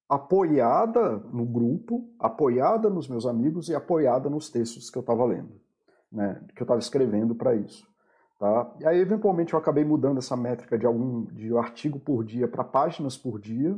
Speaker 1: apoiada no grupo, apoiada nos meus amigos e apoiada nos textos que eu estava lendo, né, que eu estava escrevendo para isso. Tá? E aí, eventualmente, eu acabei mudando essa métrica de algum de artigo por dia para páginas por dia.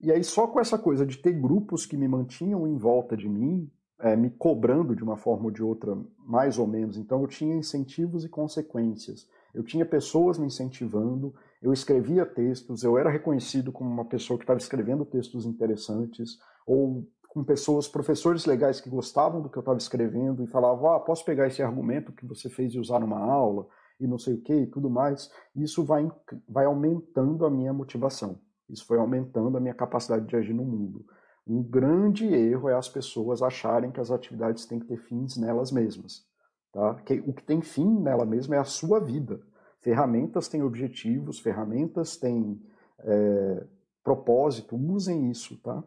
Speaker 1: E aí, só com essa coisa de ter grupos que me mantinham em volta de mim, é, me cobrando de uma forma ou de outra, mais ou menos. Então, eu tinha incentivos e consequências. Eu tinha pessoas me incentivando, eu escrevia textos, eu era reconhecido como uma pessoa que estava escrevendo textos interessantes, ou com pessoas, professores legais que gostavam do que eu estava escrevendo e falavam, ah, posso pegar esse argumento que você fez e usar numa aula e não sei o que e tudo mais. Isso vai, vai aumentando a minha motivação. Isso foi aumentando a minha capacidade de agir no mundo. Um grande erro é as pessoas acharem que as atividades têm que ter fins nelas mesmas. Tá? Que, o que tem fim nela mesma é a sua vida. Ferramentas têm objetivos, ferramentas têm é, propósito, usem isso, tá?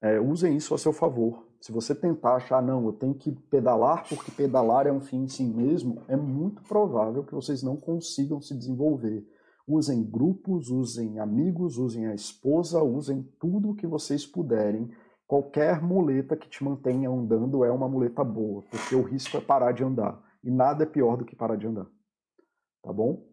Speaker 1: é, usem isso a seu favor. Se você tentar achar, não, eu tenho que pedalar porque pedalar é um fim em si mesmo, é muito provável que vocês não consigam se desenvolver. Usem grupos, usem amigos, usem a esposa, usem tudo o que vocês puderem. Qualquer muleta que te mantenha andando é uma muleta boa, porque o risco é parar de andar. E nada é pior do que parar de andar. Tá bom?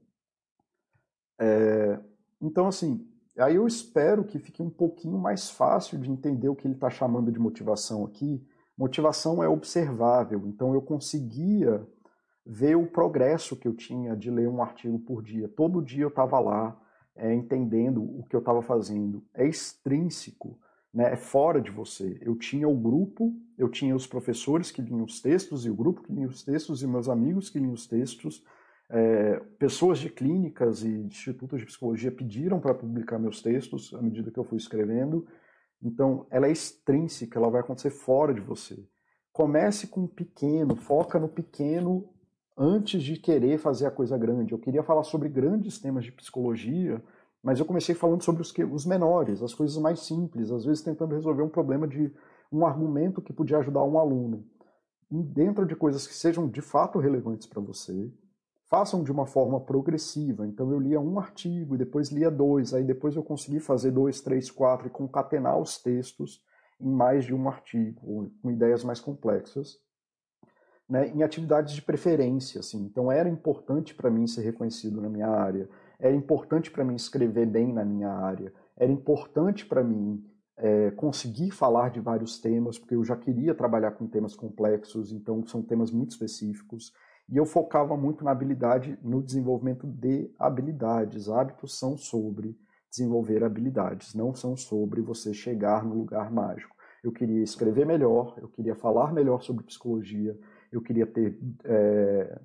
Speaker 1: É... Então, assim, Aí eu espero que fique um pouquinho mais fácil de entender o que ele está chamando de motivação aqui. Motivação é observável, então eu conseguia ver o progresso que eu tinha de ler um artigo por dia. Todo dia eu estava lá, é, entendendo o que eu estava fazendo. É extrínseco, né? é fora de você. Eu tinha o grupo, eu tinha os professores que liam os textos, e o grupo que lia os textos, e meus amigos que liam os textos, é, pessoas de clínicas e institutos de psicologia pediram para publicar meus textos à medida que eu fui escrevendo. Então, ela é extrínseca, ela vai acontecer fora de você. Comece com o pequeno, foca no pequeno antes de querer fazer a coisa grande. Eu queria falar sobre grandes temas de psicologia, mas eu comecei falando sobre os, que, os menores, as coisas mais simples, às vezes tentando resolver um problema de um argumento que podia ajudar um aluno. dentro de coisas que sejam de fato relevantes para você, façam de uma forma progressiva. Então eu lia um artigo depois lia dois, aí depois eu consegui fazer dois, três, quatro e concatenar os textos em mais de um artigo, com ideias mais complexas, né, em atividades de preferência. Assim. Então era importante para mim ser reconhecido na minha área, era importante para mim escrever bem na minha área, era importante para mim é, conseguir falar de vários temas, porque eu já queria trabalhar com temas complexos, então são temas muito específicos. E eu focava muito na habilidade, no desenvolvimento de habilidades. Hábitos são sobre desenvolver habilidades, não são sobre você chegar no lugar mágico. Eu queria escrever melhor, eu queria falar melhor sobre psicologia, eu queria ter é,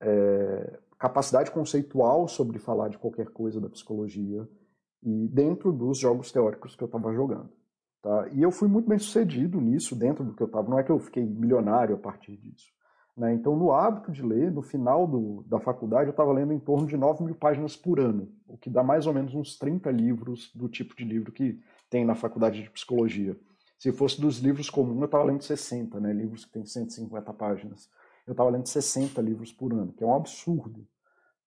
Speaker 1: é, capacidade conceitual sobre falar de qualquer coisa da psicologia e dentro dos jogos teóricos que eu estava jogando. Tá? E eu fui muito bem sucedido nisso, dentro do que eu estava. Não é que eu fiquei milionário a partir disso. Né? Então, no hábito de ler, no final do, da faculdade, eu estava lendo em torno de 9 mil páginas por ano, o que dá mais ou menos uns 30 livros do tipo de livro que tem na faculdade de psicologia. Se fosse dos livros comuns, eu estava lendo 60, né? livros que têm 150 páginas. Eu estava lendo 60 livros por ano, que é um absurdo.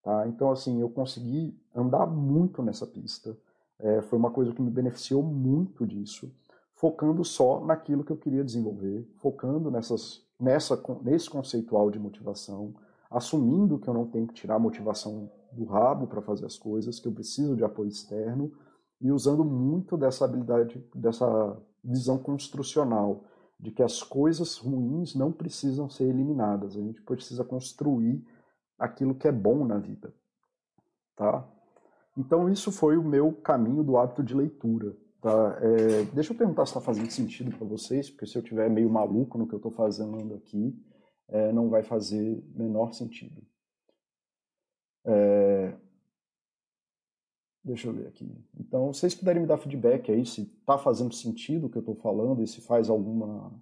Speaker 1: Tá? Então, assim, eu consegui andar muito nessa pista. É, foi uma coisa que me beneficiou muito disso, focando só naquilo que eu queria desenvolver, focando nessas nessa, nesse conceitual de motivação, assumindo que eu não tenho que tirar a motivação do rabo para fazer as coisas, que eu preciso de apoio externo e usando muito dessa habilidade, dessa visão construcional, de que as coisas ruins não precisam ser eliminadas, a gente precisa construir aquilo que é bom na vida, tá? Então isso foi o meu caminho do hábito de leitura, tá? É, deixa eu perguntar se está fazendo sentido para vocês, porque se eu tiver meio maluco no que eu estou fazendo aqui, é, não vai fazer menor sentido. É, Deixa eu ver aqui. Então, se vocês puderem me dar feedback aí, se está fazendo sentido o que eu estou falando e se faz alguma.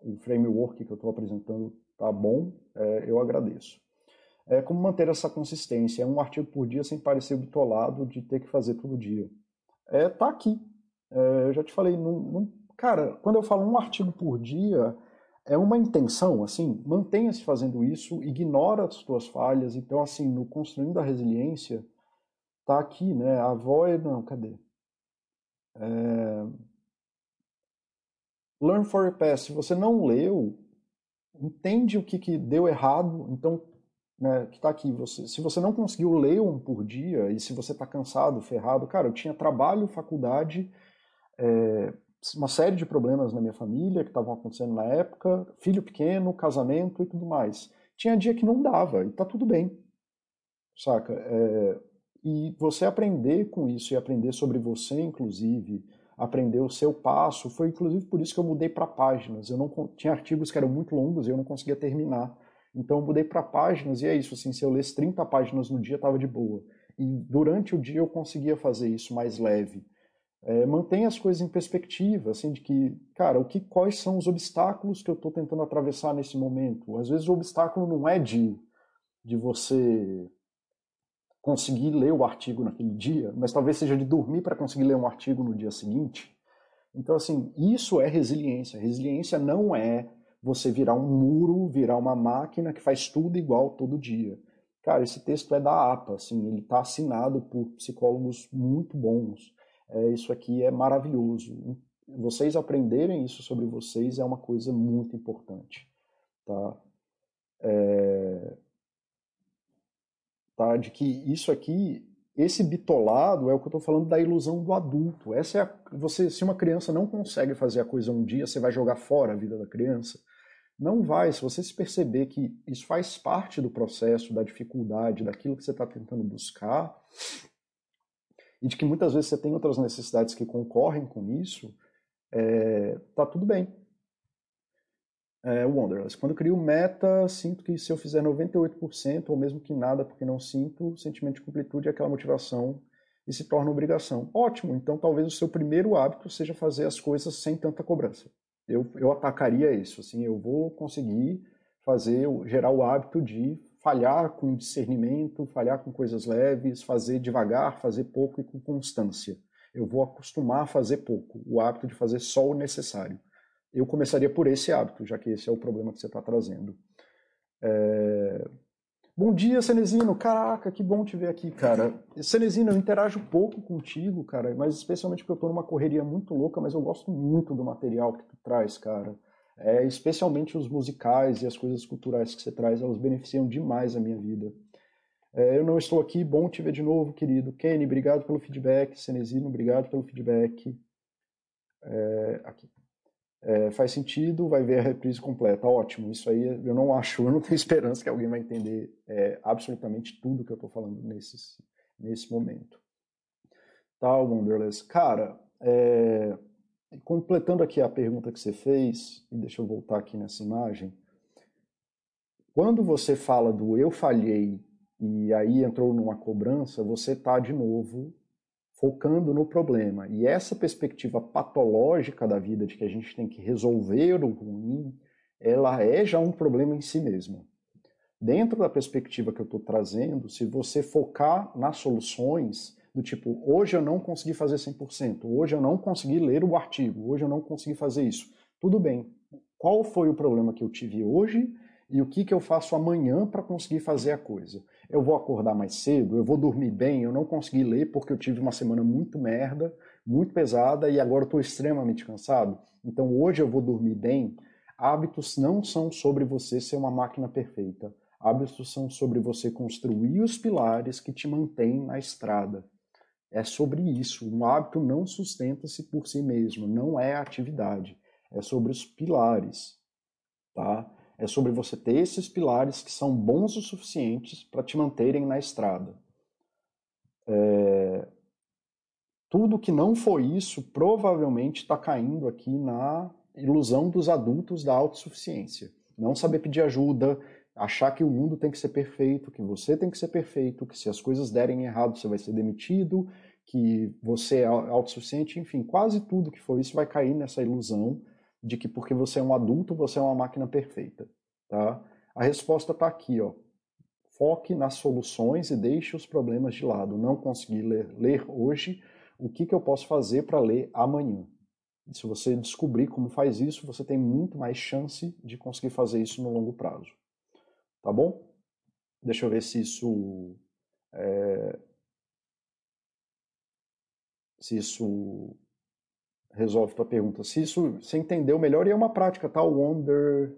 Speaker 1: o framework que eu estou apresentando tá bom, é, eu agradeço. É, como manter essa consistência? É um artigo por dia sem parecer bitolado de ter que fazer todo dia. É, tá aqui. É, eu já te falei, não, não, cara, quando eu falo um artigo por dia, é uma intenção, assim, mantenha-se fazendo isso, ignora as suas falhas. Então, assim, no Construindo a Resiliência, Tá aqui, né? A avó é. Não, cadê? É... Learn for your past. Se você não leu, entende o que, que deu errado. Então, né, que tá aqui. Você, se você não conseguiu ler um por dia, e se você tá cansado, ferrado, cara, eu tinha trabalho, faculdade, é, uma série de problemas na minha família que estavam acontecendo na época, filho pequeno, casamento e tudo mais. Tinha dia que não dava, e tá tudo bem. Saca? É, e você aprender com isso e aprender sobre você, inclusive, aprender o seu passo, foi inclusive por isso que eu mudei para páginas. Eu não tinha artigos que eram muito longos e eu não conseguia terminar. Então eu mudei para páginas e é isso, assim, se eu lesse 30 páginas no dia estava de boa. E durante o dia eu conseguia fazer isso mais leve. É, mantenha as coisas em perspectiva, assim, de que, cara, o que, quais são os obstáculos que eu estou tentando atravessar nesse momento? Às vezes o obstáculo não é de, de você conseguir ler o artigo naquele dia, mas talvez seja de dormir para conseguir ler um artigo no dia seguinte. Então, assim, isso é resiliência. Resiliência não é você virar um muro, virar uma máquina que faz tudo igual todo dia. Cara, esse texto é da APA, assim, ele está assinado por psicólogos muito bons. É, isso aqui é maravilhoso. Vocês aprenderem isso sobre vocês é uma coisa muito importante. Tá? É, tá? De que isso aqui, esse bitolado é o que eu estou falando da ilusão do adulto. Essa é a, você, se uma criança não consegue fazer a coisa um dia, você vai jogar fora a vida da criança? Não vai. Se você se perceber que isso faz parte do processo, da dificuldade, daquilo que você está tentando buscar, e de que muitas vezes você tem outras necessidades que concorrem com isso, é, tá tudo bem é, Wanderless. Quando crio meta, sinto que se eu fizer 98%, ou mesmo que nada, porque não sinto, o sentimento de completude é aquela motivação e se torna obrigação. Ótimo, então talvez o seu primeiro hábito seja fazer as coisas sem tanta cobrança. Eu, eu atacaria isso, assim, eu vou conseguir fazer, gerar o hábito de falhar com discernimento, falhar com coisas leves, fazer devagar, fazer pouco e com constância. Eu vou acostumar a fazer pouco, o hábito de fazer só o necessário eu começaria por esse hábito, já que esse é o problema que você está trazendo. É... Bom dia, Cenezino. Caraca, que bom te ver aqui, cara. Cenezino, eu interajo pouco contigo, cara, mas especialmente porque eu estou numa correria muito louca, mas eu gosto muito do material que tu traz, cara. É, especialmente os musicais e as coisas culturais que você traz, elas beneficiam demais a minha vida. É, eu não estou aqui, bom te ver de novo, querido. Kenny, obrigado pelo feedback. Cenezino, obrigado pelo feedback. É, aqui é, faz sentido, vai ver a reprise completa. Ótimo, isso aí eu não acho, eu não tenho esperança que alguém vai entender é, absolutamente tudo que eu estou falando nesse, nesse momento. Tá, Wonderless. Cara, é, completando aqui a pergunta que você fez, e deixa eu voltar aqui nessa imagem. Quando você fala do eu falhei e aí entrou numa cobrança, você está de novo focando no problema. E essa perspectiva patológica da vida, de que a gente tem que resolver o ruim, ela é já um problema em si mesma. Dentro da perspectiva que eu estou trazendo, se você focar nas soluções, do tipo, hoje eu não consegui fazer 100%, hoje eu não consegui ler o artigo, hoje eu não consegui fazer isso, tudo bem. Qual foi o problema que eu tive hoje e o que, que eu faço amanhã para conseguir fazer a coisa? eu vou acordar mais cedo, eu vou dormir bem, eu não consegui ler porque eu tive uma semana muito merda, muito pesada e agora estou extremamente cansado. Então hoje eu vou dormir bem. Hábitos não são sobre você ser uma máquina perfeita. Hábitos são sobre você construir os pilares que te mantêm na estrada. É sobre isso. Um hábito não sustenta-se por si mesmo, não é atividade. É sobre os pilares, tá? É sobre você ter esses pilares que são bons o suficientes para te manterem na estrada. É... Tudo que não foi isso provavelmente está caindo aqui na ilusão dos adultos da autossuficiência. Não saber pedir ajuda, achar que o mundo tem que ser perfeito, que você tem que ser perfeito, que se as coisas derem errado você vai ser demitido, que você é autossuficiente, enfim, quase tudo que for isso vai cair nessa ilusão de que porque você é um adulto você é uma máquina perfeita, tá? A resposta está aqui, ó. Foque nas soluções e deixe os problemas de lado. Não consegui ler, ler hoje, o que, que eu posso fazer para ler amanhã? se você descobrir como faz isso, você tem muito mais chance de conseguir fazer isso no longo prazo. Tá bom? Deixa eu ver se isso. É, se isso resolve tua pergunta. Se isso você entendeu melhor, e é uma prática, tá? Wonder.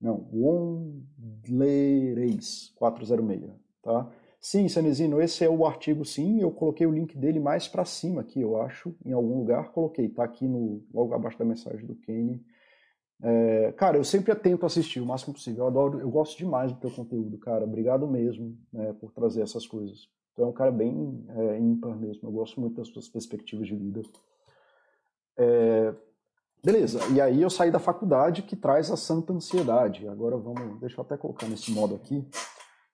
Speaker 1: Não, Wondlereis 406, tá? Sim, Sanezino, esse é o artigo sim, eu coloquei o link dele mais para cima aqui, eu acho, em algum lugar, coloquei, tá aqui no, logo abaixo da mensagem do Kenny. É, cara, eu sempre tento assistir o máximo possível. Eu adoro, eu gosto demais do teu conteúdo, cara. Obrigado mesmo né, por trazer essas coisas. Tu é um cara bem é, ímpar mesmo. Eu gosto muito das tuas perspectivas de vida. É, beleza. E aí eu saí da faculdade que traz a santa ansiedade. Agora vamos, deixa eu até colocar nesse modo aqui.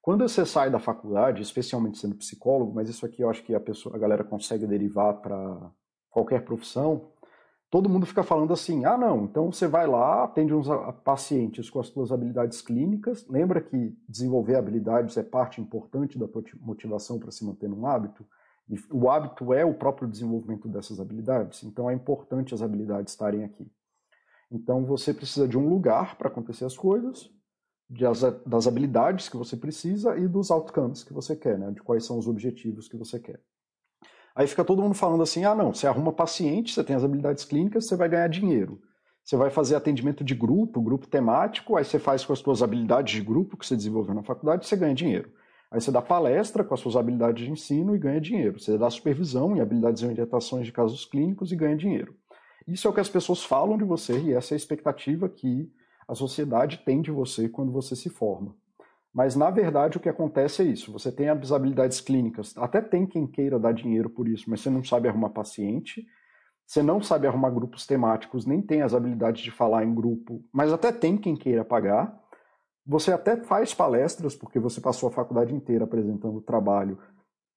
Speaker 1: Quando você sai da faculdade, especialmente sendo psicólogo, mas isso aqui eu acho que a pessoa, a galera consegue derivar para qualquer profissão todo mundo fica falando assim: ah, não, então você vai lá, atende uns pacientes com as suas habilidades clínicas. Lembra que desenvolver habilidades é parte importante da motivação para se manter num hábito? E o hábito é o próprio desenvolvimento dessas habilidades, então é importante as habilidades estarem aqui. Então você precisa de um lugar para acontecer as coisas, das habilidades que você precisa e dos outcomes que você quer, né? de quais são os objetivos que você quer. Aí fica todo mundo falando assim: ah, não, você arruma paciente, você tem as habilidades clínicas, você vai ganhar dinheiro. Você vai fazer atendimento de grupo, grupo temático, aí você faz com as suas habilidades de grupo que você desenvolveu na faculdade, você ganha dinheiro. Aí você dá palestra com as suas habilidades de ensino e ganha dinheiro. Você dá supervisão e habilidades de orientações de casos clínicos e ganha dinheiro. Isso é o que as pessoas falam de você e essa é a expectativa que a sociedade tem de você quando você se forma. Mas, na verdade, o que acontece é isso. Você tem habilidades clínicas, até tem quem queira dar dinheiro por isso, mas você não sabe arrumar paciente, você não sabe arrumar grupos temáticos, nem tem as habilidades de falar em grupo, mas até tem quem queira pagar. Você até faz palestras, porque você passou a faculdade inteira apresentando o trabalho.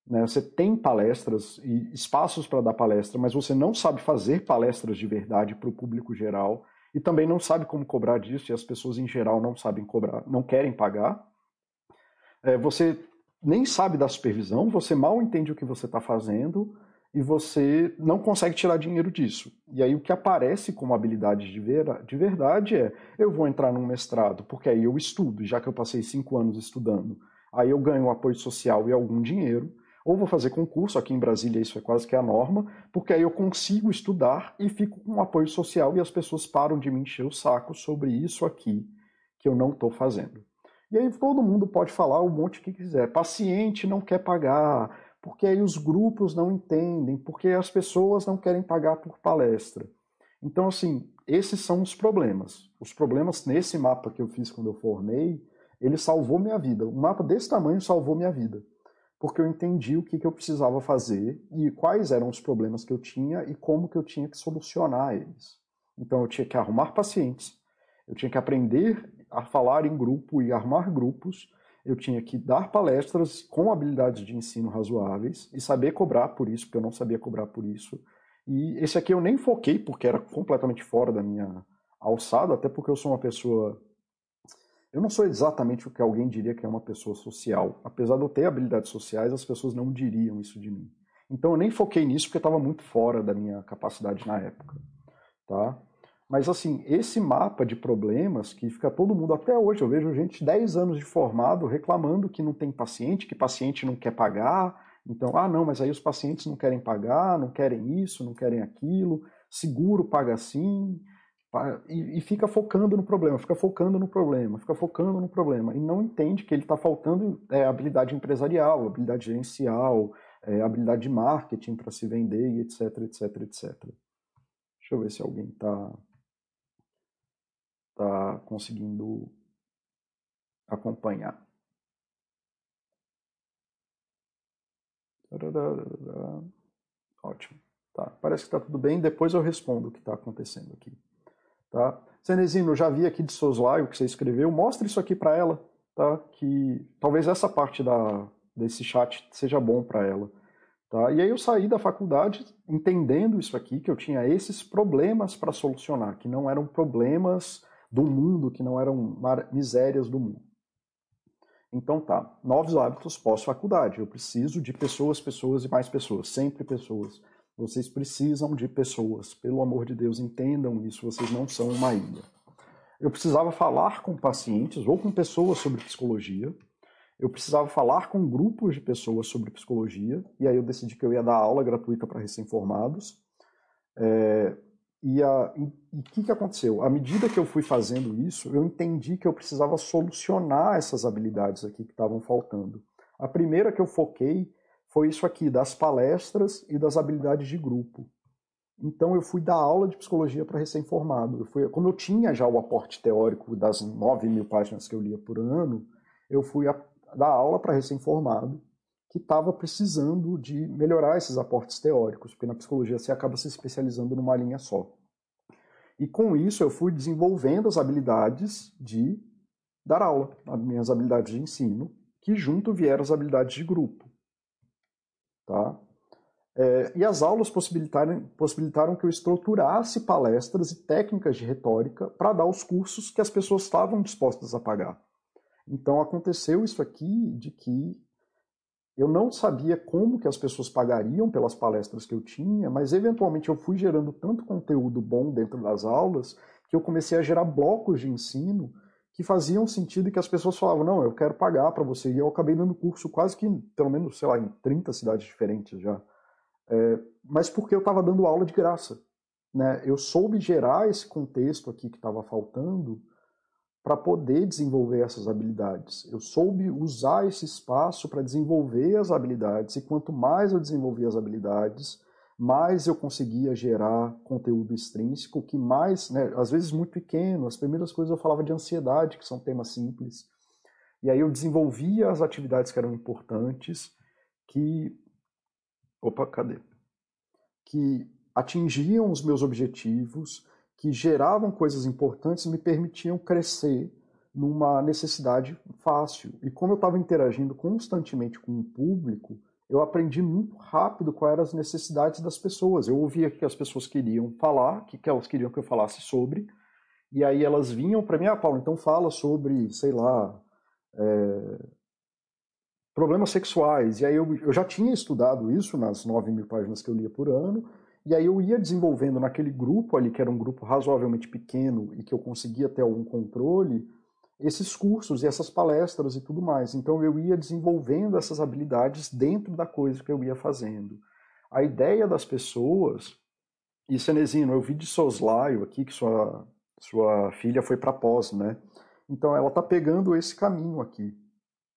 Speaker 1: Né? Você tem palestras e espaços para dar palestra, mas você não sabe fazer palestras de verdade para o público geral e também não sabe como cobrar disso, e as pessoas em geral não sabem cobrar, não querem pagar é, você nem sabe da supervisão, você mal entende o que você está fazendo e você não consegue tirar dinheiro disso. E aí o que aparece como habilidade de, ver, de verdade é eu vou entrar num mestrado, porque aí eu estudo, já que eu passei cinco anos estudando, aí eu ganho apoio social e algum dinheiro, ou vou fazer concurso, aqui em Brasília isso é quase que a norma, porque aí eu consigo estudar e fico com apoio social e as pessoas param de me encher o saco sobre isso aqui que eu não estou fazendo. E aí todo mundo pode falar um monte que quiser. Paciente não quer pagar, porque aí os grupos não entendem, porque as pessoas não querem pagar por palestra. Então, assim, esses são os problemas. Os problemas nesse mapa que eu fiz quando eu formei, ele salvou minha vida. Um mapa desse tamanho salvou minha vida. Porque eu entendi o que, que eu precisava fazer e quais eram os problemas que eu tinha e como que eu tinha que solucionar eles. Então, eu tinha que arrumar pacientes, eu tinha que aprender a falar em grupo e armar grupos, eu tinha que dar palestras com habilidades de ensino razoáveis e saber cobrar por isso, porque eu não sabia cobrar por isso. E esse aqui eu nem foquei porque era completamente fora da minha alçada, até porque eu sou uma pessoa. Eu não sou exatamente o que alguém diria que é uma pessoa social. Apesar de eu ter habilidades sociais, as pessoas não diriam isso de mim. Então eu nem foquei nisso porque estava muito fora da minha capacidade na época. Tá? Mas assim, esse mapa de problemas que fica todo mundo até hoje, eu vejo gente 10 anos de formado reclamando que não tem paciente, que paciente não quer pagar. Então, ah, não, mas aí os pacientes não querem pagar, não querem isso, não querem aquilo, seguro paga sim, e, e fica focando no problema, fica focando no problema, fica focando no problema, e não entende que ele está faltando é, habilidade empresarial, habilidade gerencial, é, habilidade de marketing para se vender, etc, etc, etc. Deixa eu ver se alguém está tá conseguindo acompanhar. Ótimo. Tá, parece que está tudo bem. Depois eu respondo o que está acontecendo aqui. Tá? Cenezino, já vi aqui de Soslaio que você escreveu. Mostre isso aqui para ela, tá? Que talvez essa parte da, desse chat seja bom para ela. Tá? E aí eu saí da faculdade entendendo isso aqui, que eu tinha esses problemas para solucionar, que não eram problemas do mundo, que não eram misérias do mundo. Então tá, novos hábitos pós-faculdade. Eu preciso de pessoas, pessoas e mais pessoas, sempre pessoas. Vocês precisam de pessoas, pelo amor de Deus, entendam isso, vocês não são uma ilha. Eu precisava falar com pacientes ou com pessoas sobre psicologia. Eu precisava falar com grupos de pessoas sobre psicologia, e aí eu decidi que eu ia dar aula gratuita para recém-formados. É, e o que, que aconteceu? À medida que eu fui fazendo isso, eu entendi que eu precisava solucionar essas habilidades aqui que estavam faltando. A primeira que eu foquei foi isso aqui, das palestras e das habilidades de grupo. Então eu fui dar aula de psicologia para recém-formado. Como eu tinha já o aporte teórico das 9 mil páginas que eu lia por ano, eu fui a, dar aula para recém-formado que estava precisando de melhorar esses aportes teóricos, porque na psicologia você acaba se especializando numa linha só. E com isso eu fui desenvolvendo as habilidades de dar aula, as minhas habilidades de ensino, que junto vieram as habilidades de grupo. Tá? É, e as aulas possibilitaram, possibilitaram que eu estruturasse palestras e técnicas de retórica para dar os cursos que as pessoas estavam dispostas a pagar. Então aconteceu isso aqui de que eu não sabia como que as pessoas pagariam pelas palestras que eu tinha, mas eventualmente eu fui gerando tanto conteúdo bom dentro das aulas que eu comecei a gerar blocos de ensino que faziam sentido e que as pessoas falavam, não, eu quero pagar para você. E eu acabei dando curso quase que, pelo menos, sei lá, em 30 cidades diferentes já. É, mas porque eu estava dando aula de graça. Né? Eu soube gerar esse contexto aqui que estava faltando para poder desenvolver essas habilidades. Eu soube usar esse espaço para desenvolver as habilidades, e quanto mais eu desenvolvia as habilidades, mais eu conseguia gerar conteúdo extrínseco, que mais, né, às vezes muito pequeno, as primeiras coisas eu falava de ansiedade, que são temas simples, e aí eu desenvolvia as atividades que eram importantes, que... Opa, cadê? Que atingiam os meus objetivos, que geravam coisas importantes e me permitiam crescer numa necessidade fácil. E como eu estava interagindo constantemente com o público, eu aprendi muito rápido quais eram as necessidades das pessoas. Eu ouvia que as pessoas queriam falar, que, que elas queriam que eu falasse sobre, e aí elas vinham para mim, ah, Paulo, então fala sobre, sei lá, é, problemas sexuais. E aí eu, eu já tinha estudado isso nas 9 mil páginas que eu lia por ano, e aí eu ia desenvolvendo naquele grupo ali, que era um grupo razoavelmente pequeno e que eu conseguia ter algum controle, esses cursos e essas palestras e tudo mais. Então eu ia desenvolvendo essas habilidades dentro da coisa que eu ia fazendo. A ideia das pessoas, e Cenezino, eu vi de Soslaio aqui que sua, sua filha foi para pós, né? Então ela está pegando esse caminho aqui.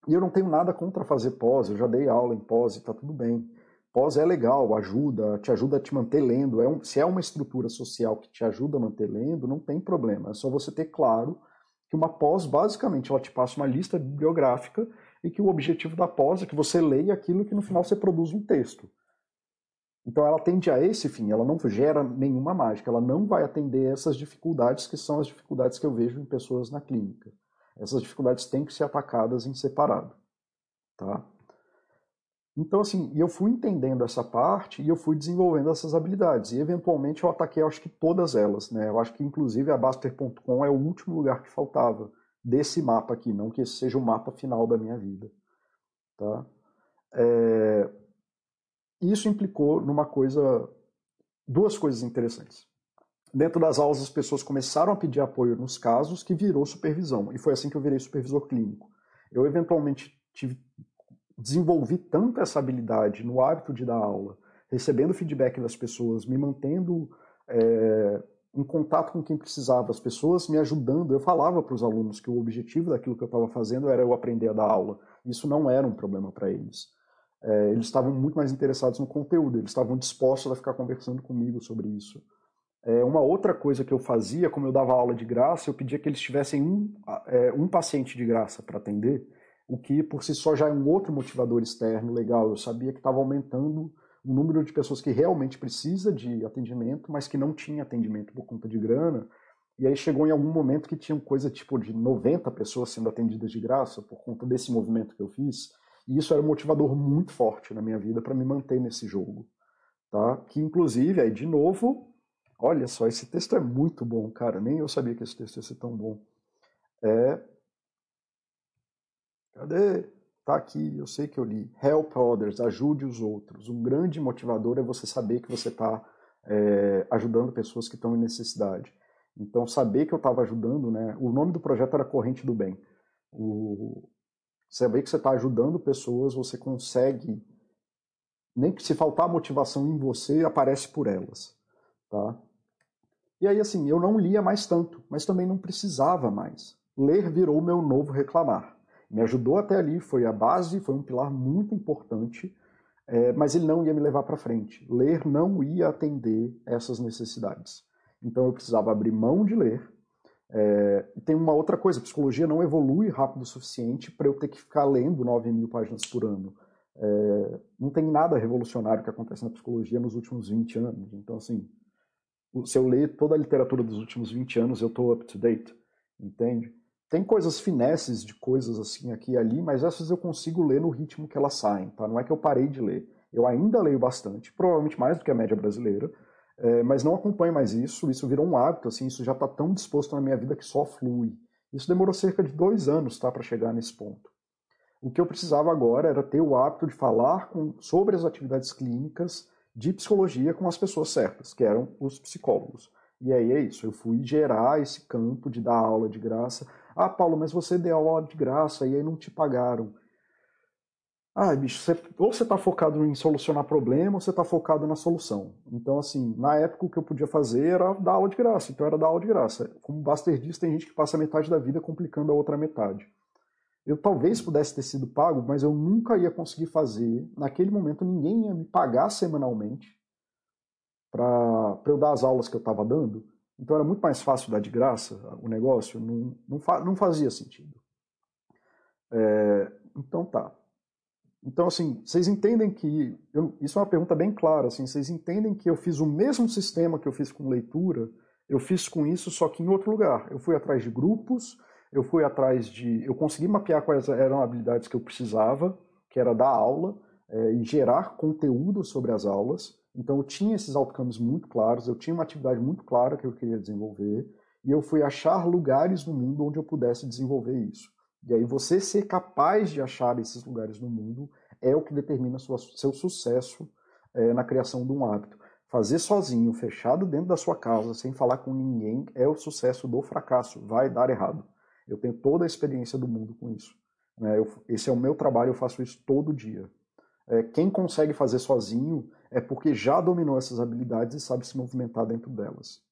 Speaker 1: E eu não tenho nada contra fazer pós, eu já dei aula em pós e está tudo bem. Pós é legal, ajuda, te ajuda a te manter lendo. É um, se é uma estrutura social que te ajuda a manter lendo, não tem problema. É só você ter claro que uma pós, basicamente, ela te passa uma lista bibliográfica e que o objetivo da pós é que você leia aquilo que no final você produz um texto. Então ela tende a esse fim, ela não gera nenhuma mágica, ela não vai atender essas dificuldades que são as dificuldades que eu vejo em pessoas na clínica. Essas dificuldades têm que ser atacadas em separado. Tá? Então, assim, eu fui entendendo essa parte e eu fui desenvolvendo essas habilidades. E, eventualmente, eu ataquei, acho que todas elas, né? Eu acho que, inclusive, a Baster.com é o último lugar que faltava desse mapa aqui, não que esse seja o mapa final da minha vida, tá? É... Isso implicou numa coisa, duas coisas interessantes. Dentro das aulas, as pessoas começaram a pedir apoio nos casos, que virou supervisão. E foi assim que eu virei supervisor clínico. Eu, eventualmente, tive desenvolvi tanto essa habilidade no hábito de dar aula, recebendo feedback das pessoas, me mantendo é, em contato com quem precisava, as pessoas me ajudando. Eu falava para os alunos que o objetivo daquilo que eu estava fazendo era eu aprender a dar aula. Isso não era um problema para eles. é, eles estavam muito mais interessados no conteúdo, eles estavam dispostos a ficar conversando comigo sobre isso. É, uma outra coisa que eu fazia, como eu dava aula de graça, eu pedia que eles tivessem um, é, um paciente de graça para atender, o que por si só já é um outro motivador externo legal. Eu sabia que estava aumentando o número de pessoas que realmente precisa de atendimento, mas que não tinha atendimento por conta de grana. E aí chegou em algum momento que tinha coisa tipo de 90 pessoas sendo atendidas de graça por conta desse movimento que eu fiz. E isso era um motivador muito forte na minha vida para me manter nesse jogo. Tá? Que inclusive, aí de novo, olha só, esse texto é muito bom, cara. Nem eu sabia que esse texto ia ser tão bom. É. Cadê? Tá aqui, eu sei que eu li. Help others, ajude os outros. Um grande motivador é você saber que você está é, ajudando pessoas que estão em necessidade. Então, saber que eu estava ajudando, né? O nome do projeto era Corrente do Bem. O, saber que você está ajudando pessoas, você consegue. Nem que se faltar motivação em você, aparece por elas. Tá? E aí, assim, eu não lia mais tanto, mas também não precisava mais. Ler virou meu novo reclamar me ajudou até ali, foi a base, foi um pilar muito importante, é, mas ele não ia me levar para frente. Ler não ia atender essas necessidades. Então eu precisava abrir mão de ler. É, tem uma outra coisa, a psicologia não evolui rápido o suficiente para eu ter que ficar lendo 9 mil páginas por ano. É, não tem nada revolucionário que acontece na psicologia nos últimos 20 anos. Então, assim, se eu ler toda a literatura dos últimos 20 anos, eu estou up to date, entende? Tem coisas finesses de coisas assim aqui e ali, mas essas eu consigo ler no ritmo que elas saem, tá? Não é que eu parei de ler. Eu ainda leio bastante, provavelmente mais do que a média brasileira, é, mas não acompanho mais isso. Isso virou um hábito, assim, isso já está tão disposto na minha vida que só flui. Isso demorou cerca de dois anos, tá, para chegar nesse ponto. O que eu precisava agora era ter o hábito de falar com, sobre as atividades clínicas de psicologia com as pessoas certas, que eram os psicólogos. E aí é isso, eu fui gerar esse campo de dar aula de graça ah, Paulo, mas você deu aula de graça e aí não te pagaram. Ah, bicho, você, ou você está focado em solucionar problema ou você está focado na solução. Então, assim, na época o que eu podia fazer era dar aula de graça. Então era dar aula de graça. Como Buster diz, tem gente que passa metade da vida complicando a outra metade. Eu talvez pudesse ter sido pago, mas eu nunca ia conseguir fazer. Naquele momento ninguém ia me pagar semanalmente para eu dar as aulas que eu estava dando. Então era muito mais fácil dar de graça o negócio, não, não, não fazia sentido. É, então tá. Então, assim, vocês entendem que. Eu, isso é uma pergunta bem clara. Assim, vocês entendem que eu fiz o mesmo sistema que eu fiz com leitura, eu fiz com isso, só que em outro lugar. Eu fui atrás de grupos, eu fui atrás de. Eu consegui mapear quais eram habilidades que eu precisava, que era dar aula é, e gerar conteúdo sobre as aulas. Então eu tinha esses outcomes muito claros, eu tinha uma atividade muito clara que eu queria desenvolver, e eu fui achar lugares no mundo onde eu pudesse desenvolver isso. E aí você ser capaz de achar esses lugares no mundo é o que determina sua, seu sucesso é, na criação de um hábito. Fazer sozinho, fechado dentro da sua casa, sem falar com ninguém, é o sucesso do fracasso. Vai dar errado. Eu tenho toda a experiência do mundo com isso. Né? Eu, esse é o meu trabalho, eu faço isso todo dia. É, quem consegue fazer sozinho é porque já dominou essas habilidades e sabe se movimentar dentro delas.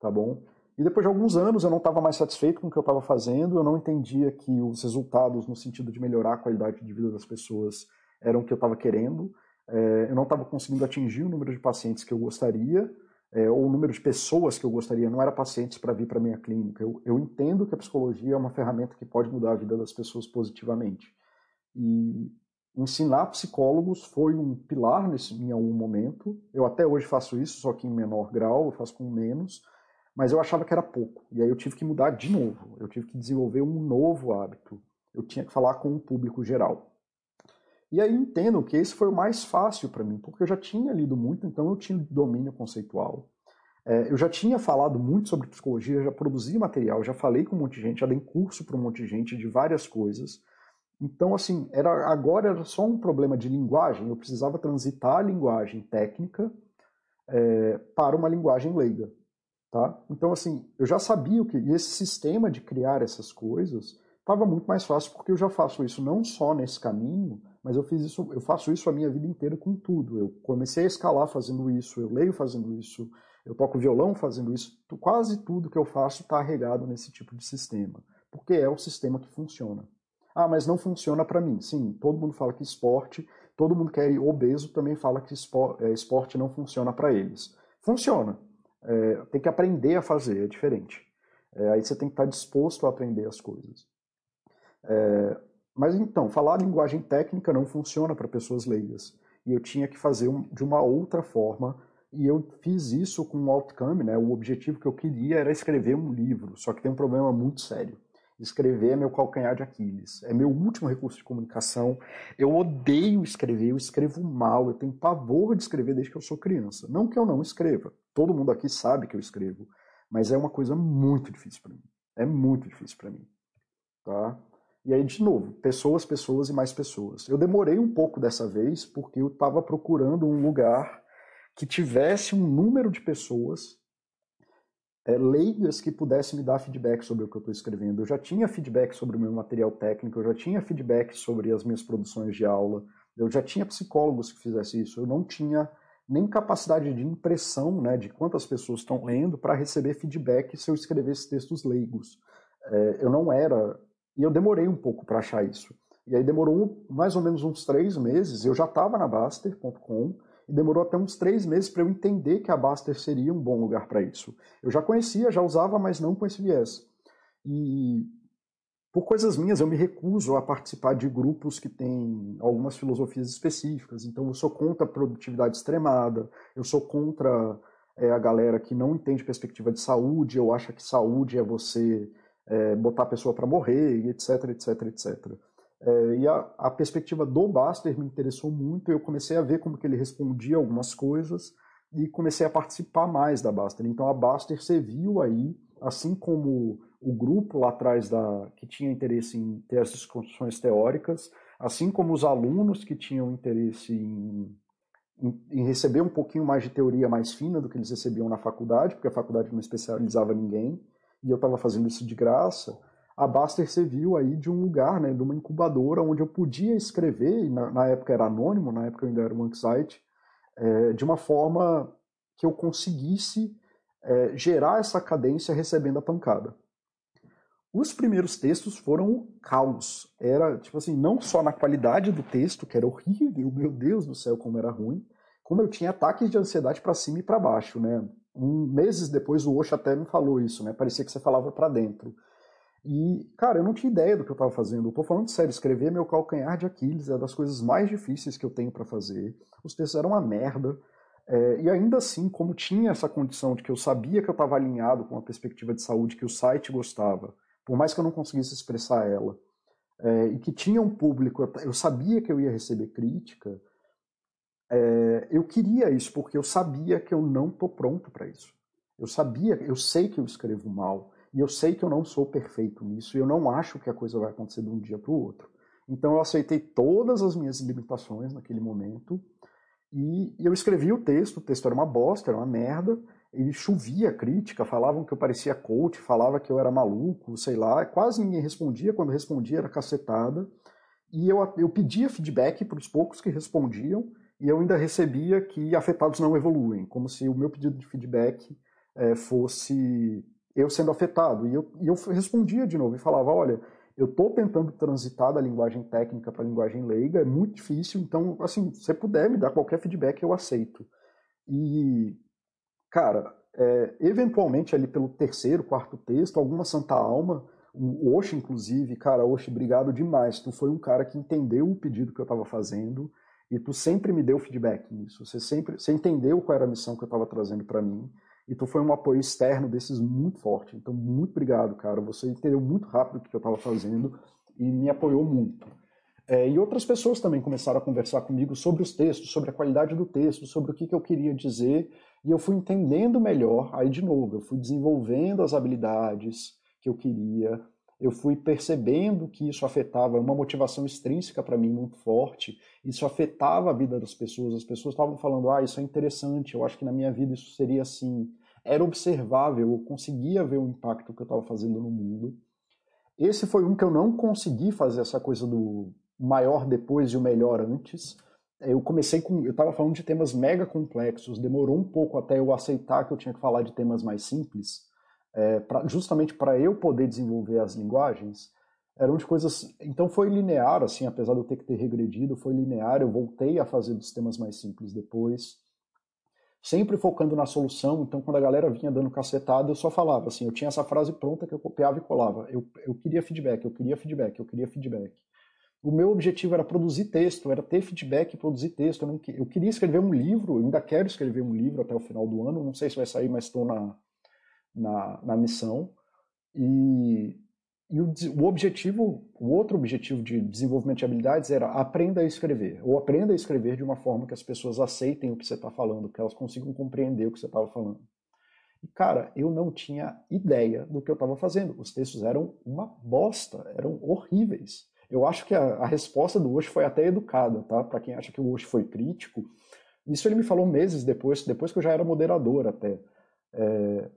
Speaker 1: Tá bom? E depois de alguns anos eu não estava mais satisfeito com o que eu estava fazendo, eu não entendia que os resultados no sentido de melhorar a qualidade de vida das pessoas eram o que eu estava querendo, é, eu não estava conseguindo atingir o número de pacientes que eu gostaria, é, ou o número de pessoas que eu gostaria, não era pacientes para vir para minha clínica. Eu, eu entendo que a psicologia é uma ferramenta que pode mudar a vida das pessoas positivamente. E ensinar psicólogos foi um pilar nesse, em algum momento. Eu até hoje faço isso, só que em menor grau, eu faço com menos, mas eu achava que era pouco. E aí eu tive que mudar de novo. Eu tive que desenvolver um novo hábito. Eu tinha que falar com o público geral. E aí entendo que esse foi o mais fácil para mim, porque eu já tinha lido muito, então eu tinha domínio conceitual. É, eu já tinha falado muito sobre psicologia, já produzi material, já falei com um monte de gente, já dei curso para um monte de gente de várias coisas. Então, assim, era, agora era só um problema de linguagem, eu precisava transitar a linguagem técnica é, para uma linguagem leiga. Tá? Então, assim, eu já sabia o que. E esse sistema de criar essas coisas estava muito mais fácil, porque eu já faço isso não só nesse caminho, mas eu fiz isso, eu faço isso a minha vida inteira com tudo. Eu comecei a escalar fazendo isso, eu leio fazendo isso, eu toco violão fazendo isso. Quase tudo que eu faço está regado nesse tipo de sistema, porque é o sistema que funciona. Ah, mas não funciona para mim. Sim, todo mundo fala que esporte, todo mundo que é obeso também fala que é, esporte não funciona para eles. Funciona. É, tem que aprender a fazer, é diferente. É, aí você tem que estar disposto a aprender as coisas. É, mas então, falar linguagem técnica não funciona para pessoas leigas. E eu tinha que fazer um, de uma outra forma. E eu fiz isso com o outcome, né? O objetivo que eu queria era escrever um livro. Só que tem um problema muito sério. Escrever é meu calcanhar de Aquiles. É meu último recurso de comunicação. Eu odeio escrever, eu escrevo mal, eu tenho pavor de escrever desde que eu sou criança. Não que eu não escreva. Todo mundo aqui sabe que eu escrevo. Mas é uma coisa muito difícil para mim. É muito difícil para mim. Tá? E aí, de novo, pessoas, pessoas e mais pessoas. Eu demorei um pouco dessa vez porque eu estava procurando um lugar que tivesse um número de pessoas é, leigas que pudessem me dar feedback sobre o que eu estou escrevendo. Eu já tinha feedback sobre o meu material técnico, eu já tinha feedback sobre as minhas produções de aula, eu já tinha psicólogos que fizessem isso. Eu não tinha nem capacidade de impressão né, de quantas pessoas estão lendo para receber feedback se eu escrevesse textos leigos. É, eu não era e eu demorei um pouco para achar isso. E aí demorou mais ou menos uns três meses. Eu já estava na Baster.com e demorou até uns três meses para eu entender que a Baster seria um bom lugar para isso. Eu já conhecia, já usava, mas não com esse viés. E por coisas minhas, eu me recuso a participar de grupos que têm algumas filosofias específicas. Então, eu sou contra a produtividade extremada, eu sou contra é, a galera que não entende perspectiva de saúde, eu acho que saúde é você é, botar a pessoa para morrer, etc, etc, etc. É, e a, a, perspectiva do Baster me interessou muito, eu comecei a ver como que ele respondia algumas coisas e comecei a participar mais da Baster. Então a Baster serviu aí, assim como o grupo lá atrás da, que tinha interesse em ter as discussões teóricas, assim como os alunos que tinham interesse em, em, em, receber um pouquinho mais de teoria mais fina do que eles recebiam na faculdade, porque a faculdade não especializava ninguém e eu estava fazendo isso de graça, a Baster serviu aí de um lugar, né, de uma incubadora onde eu podia escrever, e na, na época era anônimo, na época eu ainda era um site, é, de uma forma que eu conseguisse é, gerar essa cadência recebendo a pancada. Os primeiros textos foram o caos. Era, tipo assim, não só na qualidade do texto, que era horrível, meu Deus do céu, como era ruim, como eu tinha ataques de ansiedade para cima e para baixo, né? um, meses depois o Osho até me falou isso, né? Parecia que você falava para dentro. E, cara, eu não tinha ideia do que eu estava fazendo. Eu tô falando sério, escrever meu calcanhar de Aquiles é das coisas mais difíceis que eu tenho para fazer. Os textos eram uma merda. É, e ainda assim, como tinha essa condição de que eu sabia que eu estava alinhado com a perspectiva de saúde que o site gostava, por mais que eu não conseguisse expressar ela, é, e que tinha um público, eu sabia que eu ia receber crítica, é, eu queria isso porque eu sabia que eu não estou pronto para isso. Eu sabia, eu sei que eu escrevo mal e eu sei que eu não sou perfeito nisso e eu não acho que a coisa vai acontecer de um dia para o outro. Então eu aceitei todas as minhas limitações naquele momento e eu escrevi o texto. O texto era uma bosta, era uma merda. Ele chovia crítica, falavam que eu parecia coach, falava que eu era maluco, sei lá. Quase ninguém respondia. Quando respondia era cacetada. E eu, eu pedia feedback para os poucos que respondiam e eu ainda recebia que afetados não evoluem, como se o meu pedido de feedback é, fosse eu sendo afetado. E eu, e eu respondia de novo e falava: olha, eu estou tentando transitar da linguagem técnica para a linguagem leiga, é muito difícil, então, assim, se você puder me dar qualquer feedback, eu aceito. E, cara, é, eventualmente ali pelo terceiro, quarto texto, alguma santa alma, o Osh, inclusive, cara, Osh, obrigado demais. Tu foi um cara que entendeu o pedido que eu estava fazendo e tu sempre me deu feedback nisso. Você sempre, você entendeu qual era a missão que eu estava trazendo para mim. Tu foi um apoio externo desses muito forte. Então, muito obrigado, cara. Você entendeu muito rápido o que eu estava fazendo e me apoiou muito. É, e outras pessoas também começaram a conversar comigo sobre os textos, sobre a qualidade do texto, sobre o que, que eu queria dizer. E eu fui entendendo melhor. Aí, de novo, eu fui desenvolvendo as habilidades que eu queria, eu fui percebendo que isso afetava uma motivação extrínseca para mim muito forte, isso afetava a vida das pessoas, as pessoas estavam falando, ah, isso é interessante, eu acho que na minha vida isso seria assim. Era observável, eu conseguia ver o impacto que eu estava fazendo no mundo. Esse foi um que eu não consegui fazer essa coisa do maior depois e o melhor antes. Eu comecei com. Eu estava falando de temas mega complexos, demorou um pouco até eu aceitar que eu tinha que falar de temas mais simples é, pra, justamente para eu poder desenvolver as linguagens, eram de coisas. Então foi linear, assim, apesar de eu ter que ter regredido, foi linear. Eu voltei a fazer dos temas mais simples depois. Sempre focando na solução. Então, quando a galera vinha dando cacetada, eu só falava assim. Eu tinha essa frase pronta que eu copiava e colava. Eu, eu queria feedback, eu queria feedback, eu queria feedback. O meu objetivo era produzir texto, era ter feedback e produzir texto. Eu, não, eu queria escrever um livro, eu ainda quero escrever um livro até o final do ano. Não sei se vai sair, mas estou na, na, na missão. E e o, o, objetivo, o outro objetivo de desenvolvimento de habilidades era aprenda a escrever, ou aprenda a escrever de uma forma que as pessoas aceitem o que você está falando, que elas consigam compreender o que você estava falando. E, cara, eu não tinha ideia do que eu estava fazendo. Os textos eram uma bosta, eram horríveis. Eu acho que a, a resposta do Osho foi até educada, tá? Para quem acha que o Osho foi crítico. Isso ele me falou meses depois, depois que eu já era moderador até. É,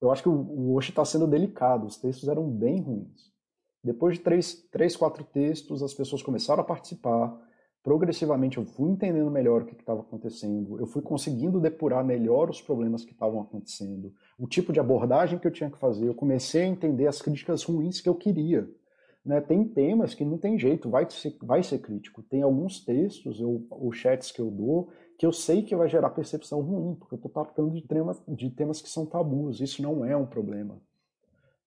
Speaker 1: eu acho que o, Oshi está sendo delicado, os textos eram bem ruins. Depois de três, três, quatro textos, as pessoas começaram a participar. Progressivamente eu fui entendendo melhor o que estava acontecendo, eu fui conseguindo depurar melhor os problemas que estavam acontecendo, o tipo de abordagem que eu tinha que fazer. Eu comecei a entender as críticas ruins que eu queria. Né? Tem temas que não tem jeito, vai ser, vai ser crítico. Tem alguns textos ou, chats que eu dou que eu sei que vai gerar percepção ruim, porque eu estou tratando de temas, de temas que são tabus, isso não é um problema.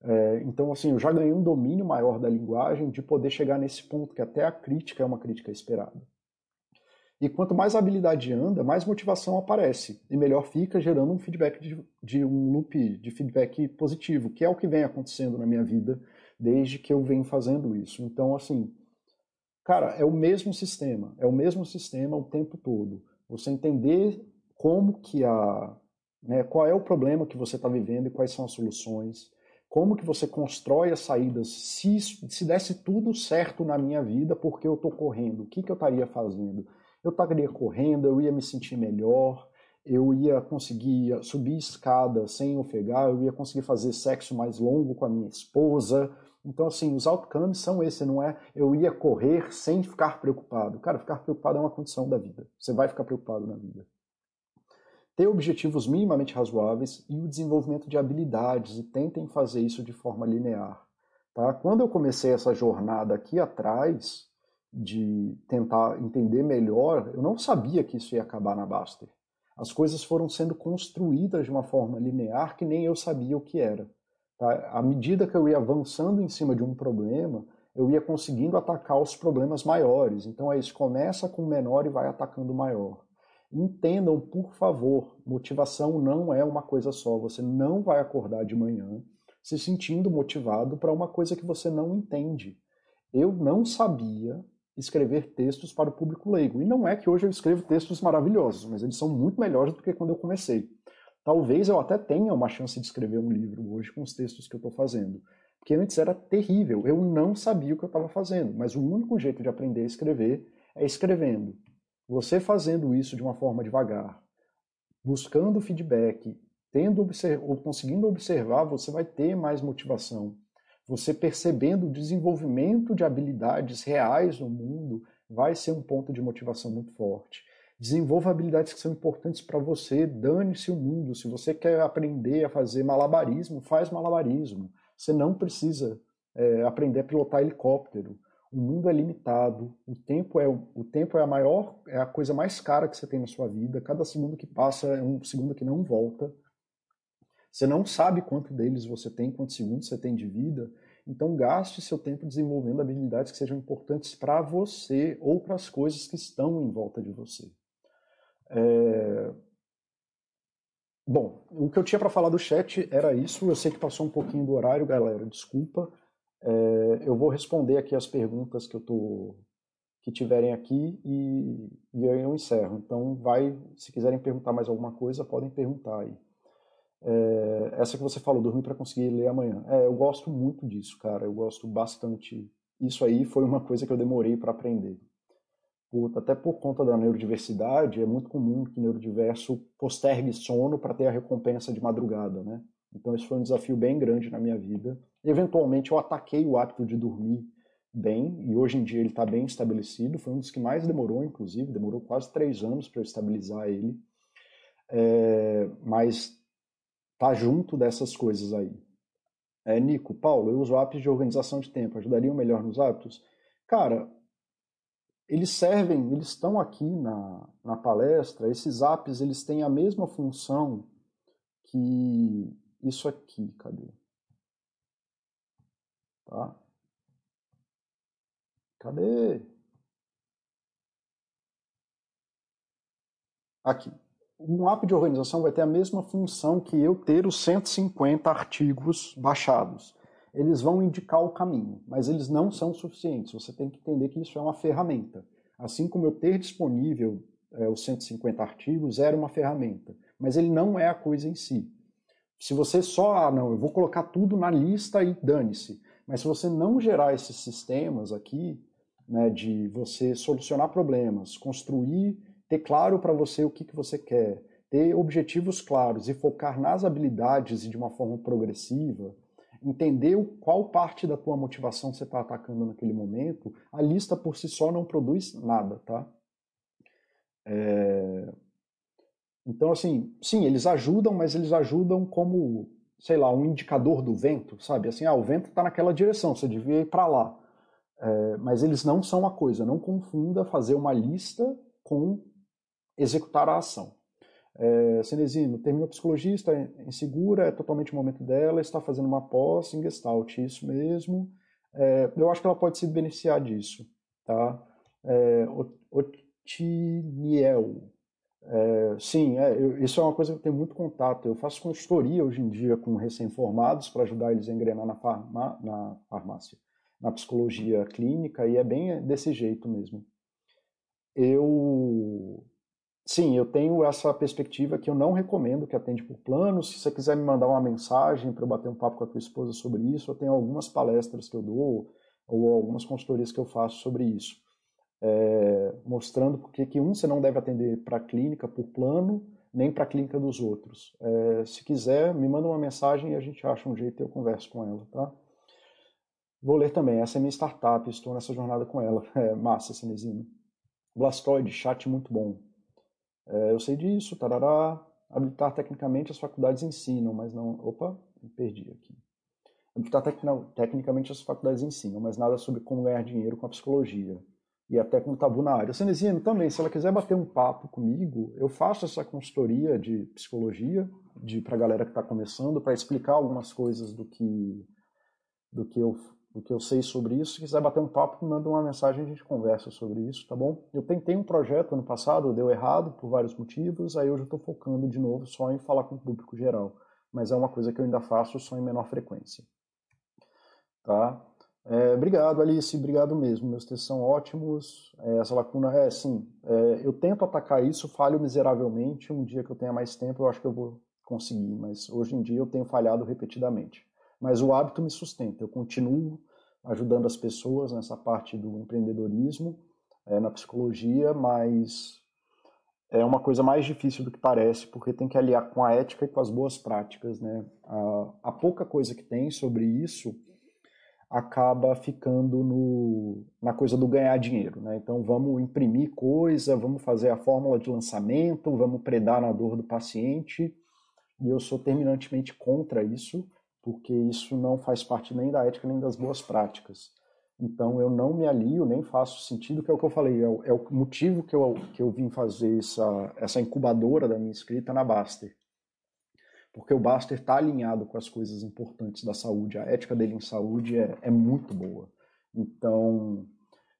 Speaker 1: É, então, assim, eu já ganhei um domínio maior da linguagem de poder chegar nesse ponto, que até a crítica é uma crítica esperada. E quanto mais habilidade anda, mais motivação aparece, e melhor fica gerando um feedback de, de um loop de feedback positivo, que é o que vem acontecendo na minha vida desde que eu venho fazendo isso. Então, assim, cara, é o mesmo sistema, é o mesmo sistema o tempo todo você entender como que a, né, qual é o problema que você está vivendo e quais são as soluções, como que você constrói as saídas, se, se desse tudo certo na minha vida, porque eu estou correndo, o que, que eu estaria fazendo? Eu estaria correndo, eu ia me sentir melhor, eu ia conseguir subir escada sem ofegar, eu ia conseguir fazer sexo mais longo com a minha esposa, então, assim, os outcomes são esses, não é eu ia correr sem ficar preocupado. Cara, ficar preocupado é uma condição da vida. Você vai ficar preocupado na vida. Ter objetivos minimamente razoáveis e o desenvolvimento de habilidades, e tentem fazer isso de forma linear. Tá? Quando eu comecei essa jornada aqui atrás, de tentar entender melhor, eu não sabia que isso ia acabar na Baster. As coisas foram sendo construídas de uma forma linear que nem eu sabia o que era. Tá? À medida que eu ia avançando em cima de um problema, eu ia conseguindo atacar os problemas maiores. Então é isso, começa com o menor e vai atacando o maior. Entendam, por favor, motivação não é uma coisa só. Você não vai acordar de manhã se sentindo motivado para uma coisa que você não entende. Eu não sabia escrever textos para o público leigo. E não é que hoje eu escrevo textos maravilhosos, mas eles são muito melhores do que quando eu comecei. Talvez eu até tenha uma chance de escrever um livro hoje com os textos que eu estou fazendo. Porque antes era terrível, eu não sabia o que eu estava fazendo, mas o único jeito de aprender a escrever é escrevendo. Você fazendo isso de uma forma devagar, buscando feedback, tendo ou conseguindo observar, você vai ter mais motivação. Você percebendo o desenvolvimento de habilidades reais no mundo vai ser um ponto de motivação muito forte. Desenvolva habilidades que são importantes para você, dane-se o mundo. Se você quer aprender a fazer malabarismo, faz malabarismo. Você não precisa é, aprender a pilotar helicóptero. O mundo é limitado, o tempo é o tempo é a maior, é a coisa mais cara que você tem na sua vida. Cada segundo que passa é um segundo que não volta. Você não sabe quanto deles você tem, quantos segundos você tem de vida. Então gaste seu tempo desenvolvendo habilidades que sejam importantes para você ou para as coisas que estão em volta de você. É... Bom, o que eu tinha para falar do chat era isso. Eu sei que passou um pouquinho do horário, galera. Desculpa. É... Eu vou responder aqui as perguntas que eu tô que tiverem aqui e, e aí eu encerro. Então, vai, se quiserem perguntar mais alguma coisa, podem perguntar aí. É... essa que você falou, dormir para conseguir ler amanhã. É, eu gosto muito disso, cara. Eu gosto bastante. Isso aí foi uma coisa que eu demorei para aprender até por conta da neurodiversidade, é muito comum que o neurodiverso postergue sono para ter a recompensa de madrugada, né? Então esse foi um desafio bem grande na minha vida. Eventualmente eu ataquei o hábito de dormir bem, e hoje em dia ele está bem estabelecido. Foi um dos que mais demorou, inclusive, demorou quase três anos para eu estabilizar ele. É, mas tá junto dessas coisas aí. É, Nico, Paulo, eu uso apps de organização de tempo, ajudariam melhor nos hábitos? Cara, eles servem, eles estão aqui na, na palestra, esses apps eles têm a mesma função que isso aqui, cadê? Tá? Cadê? Aqui. Um app de organização vai ter a mesma função que eu ter os 150 artigos baixados. Eles vão indicar o caminho, mas eles não são suficientes. Você tem que entender que isso é uma ferramenta. Assim como eu ter disponível é, os 150 artigos era uma ferramenta, mas ele não é a coisa em si. Se você só, ah, não, eu vou colocar tudo na lista e dane-se. Mas se você não gerar esses sistemas aqui, né, de você solucionar problemas, construir, ter claro para você o que, que você quer, ter objetivos claros e focar nas habilidades e de uma forma progressiva, entender qual parte da tua motivação você está atacando naquele momento, a lista por si só não produz nada, tá? É... Então, assim, sim, eles ajudam, mas eles ajudam como, sei lá, um indicador do vento, sabe? Assim, ah, o vento está naquela direção, você devia ir para lá. É, mas eles não são uma coisa, não confunda fazer uma lista com executar a ação. É, terminou psicologia, está insegura, é totalmente o momento dela, está fazendo uma pós em Gestalt, isso mesmo. É, eu acho que ela pode se beneficiar disso. Tá? É, Otiniel, é, sim, é, eu, isso é uma coisa que eu tenho muito contato. Eu faço consultoria hoje em dia com recém-formados para ajudar eles a engrenar na, farma, na farmácia na psicologia clínica e é bem desse jeito mesmo. Eu sim, eu tenho essa perspectiva que eu não recomendo que atende por plano. Se você quiser me mandar uma mensagem para eu bater um papo com a tua esposa sobre isso, eu tenho algumas palestras que eu dou ou algumas consultorias que eu faço sobre isso. É, mostrando porque que um você não deve atender para a clínica por plano, nem para a clínica dos outros. É, se quiser, me manda uma mensagem e a gente acha um jeito e eu converso com ela, tá? Vou ler também. Essa é minha startup, estou nessa jornada com ela. É, massa, Cinezino. Blastoid, chat muito bom. É, eu sei disso, tarará. Habilitar tecnicamente as faculdades ensinam, mas não. Opa, perdi aqui. Habilitar tec... tecnicamente as faculdades ensinam, mas nada sobre como ganhar dinheiro com a psicologia. E até como tabu na área. Cenezino, também, se ela quiser bater um papo comigo, eu faço essa consultoria de psicologia de para a galera que está começando, para explicar algumas coisas do que, do que eu do que eu sei sobre isso. Se quiser bater um papo, manda uma mensagem a gente conversa sobre isso, tá bom? Eu tentei um projeto ano passado, deu errado por vários motivos, aí hoje eu estou focando de novo só em falar com o público geral. Mas é uma coisa que eu ainda faço só em menor frequência. Tá? É, obrigado, Alice, obrigado mesmo. Meus textos são ótimos. É, essa lacuna, é sim. É, eu tento atacar isso, falho miseravelmente. Um dia que eu tenha mais tempo, eu acho que eu vou conseguir, mas hoje em dia eu tenho falhado repetidamente mas o hábito me sustenta. Eu continuo ajudando as pessoas nessa parte do empreendedorismo, é, na psicologia, mas é uma coisa mais difícil do que parece, porque tem que aliar com a ética e com as boas práticas. Né? A, a pouca coisa que tem sobre isso acaba ficando no, na coisa do ganhar dinheiro. Né? Então vamos imprimir coisa, vamos fazer a fórmula de lançamento, vamos predar na dor do paciente, e eu sou terminantemente contra isso porque isso não faz parte nem da ética nem das boas práticas. Então eu não me alio, nem faço sentido, que é o que eu falei, é o, é o motivo que eu, que eu vim fazer essa, essa incubadora da minha escrita na Baster. Porque o Baster está alinhado com as coisas importantes da saúde, a ética dele em saúde é, é muito boa. Então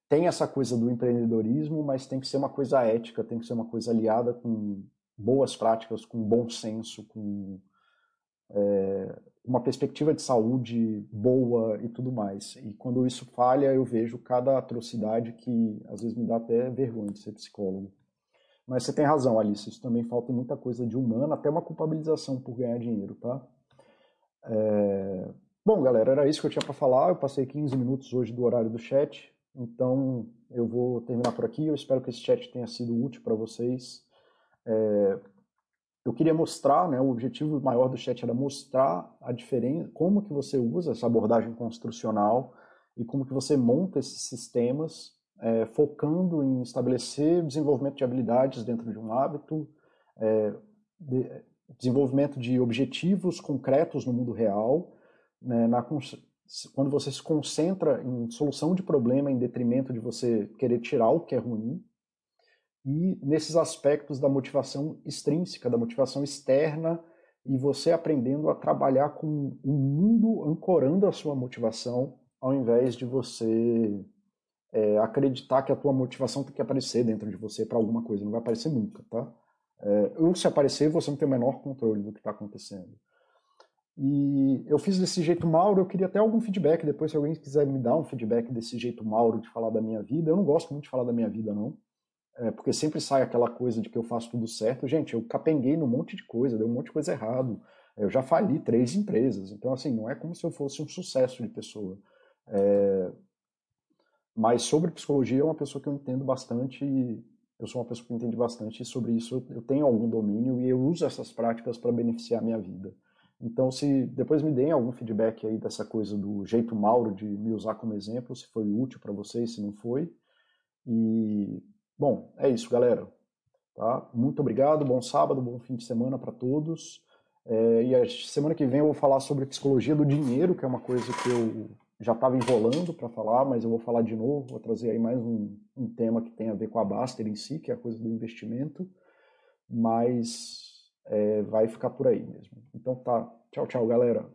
Speaker 1: tem essa coisa do empreendedorismo, mas tem que ser uma coisa ética, tem que ser uma coisa aliada com boas práticas, com bom senso, com é, uma perspectiva de saúde boa e tudo mais. E quando isso falha, eu vejo cada atrocidade que às vezes me dá até vergonha de ser psicólogo. Mas você tem razão, Alice, isso também falta muita coisa de humano, até uma culpabilização por ganhar dinheiro, tá? É... Bom, galera, era isso que eu tinha para falar. Eu passei 15 minutos hoje do horário do chat, então eu vou terminar por aqui. Eu espero que esse chat tenha sido útil para vocês. É eu queria mostrar, né, o objetivo maior do chat era mostrar a diferença, como que você usa essa abordagem construcional e como que você monta esses sistemas, é, focando em estabelecer desenvolvimento de habilidades dentro de um hábito, é, de, desenvolvimento de objetivos concretos no mundo real né, na, quando você se concentra em solução de problema em detrimento de você querer tirar o que é ruim, e nesses aspectos da motivação extrínseca, da motivação externa, e você aprendendo a trabalhar com o mundo ancorando a sua motivação, ao invés de você é, acreditar que a tua motivação tem que aparecer dentro de você para alguma coisa, não vai aparecer nunca, tá? É, ou se aparecer, você não tem o menor controle do que está acontecendo. E eu fiz desse jeito Mauro, eu queria até algum feedback depois, se alguém quiser me dar um feedback desse jeito Mauro de falar da minha vida. Eu não gosto muito de falar da minha vida, não. É, porque sempre sai aquela coisa de que eu faço tudo certo. Gente, eu capenguei num monte de coisa, deu um monte de coisa errado. Eu já fali três empresas. Então, assim, não é como se eu fosse um sucesso de pessoa. É... Mas sobre psicologia, é uma pessoa que eu entendo bastante. Eu sou uma pessoa que entende bastante e sobre isso eu tenho algum domínio e eu uso essas práticas para beneficiar a minha vida. Então, se depois me deem algum feedback aí dessa coisa do jeito Mauro de me usar como exemplo, se foi útil para vocês, se não foi. E, bom, é isso, galera. Tá? Muito obrigado, bom sábado, bom fim de semana para todos. É, e a semana que vem eu vou falar sobre psicologia do dinheiro, que é uma coisa que eu já estava enrolando para falar, mas eu vou falar de novo, vou trazer aí mais um, um tema que tem a ver com a Baster em si, que é a coisa do investimento. Mas é, vai ficar por aí mesmo. Então tá. Tchau, tchau, galera.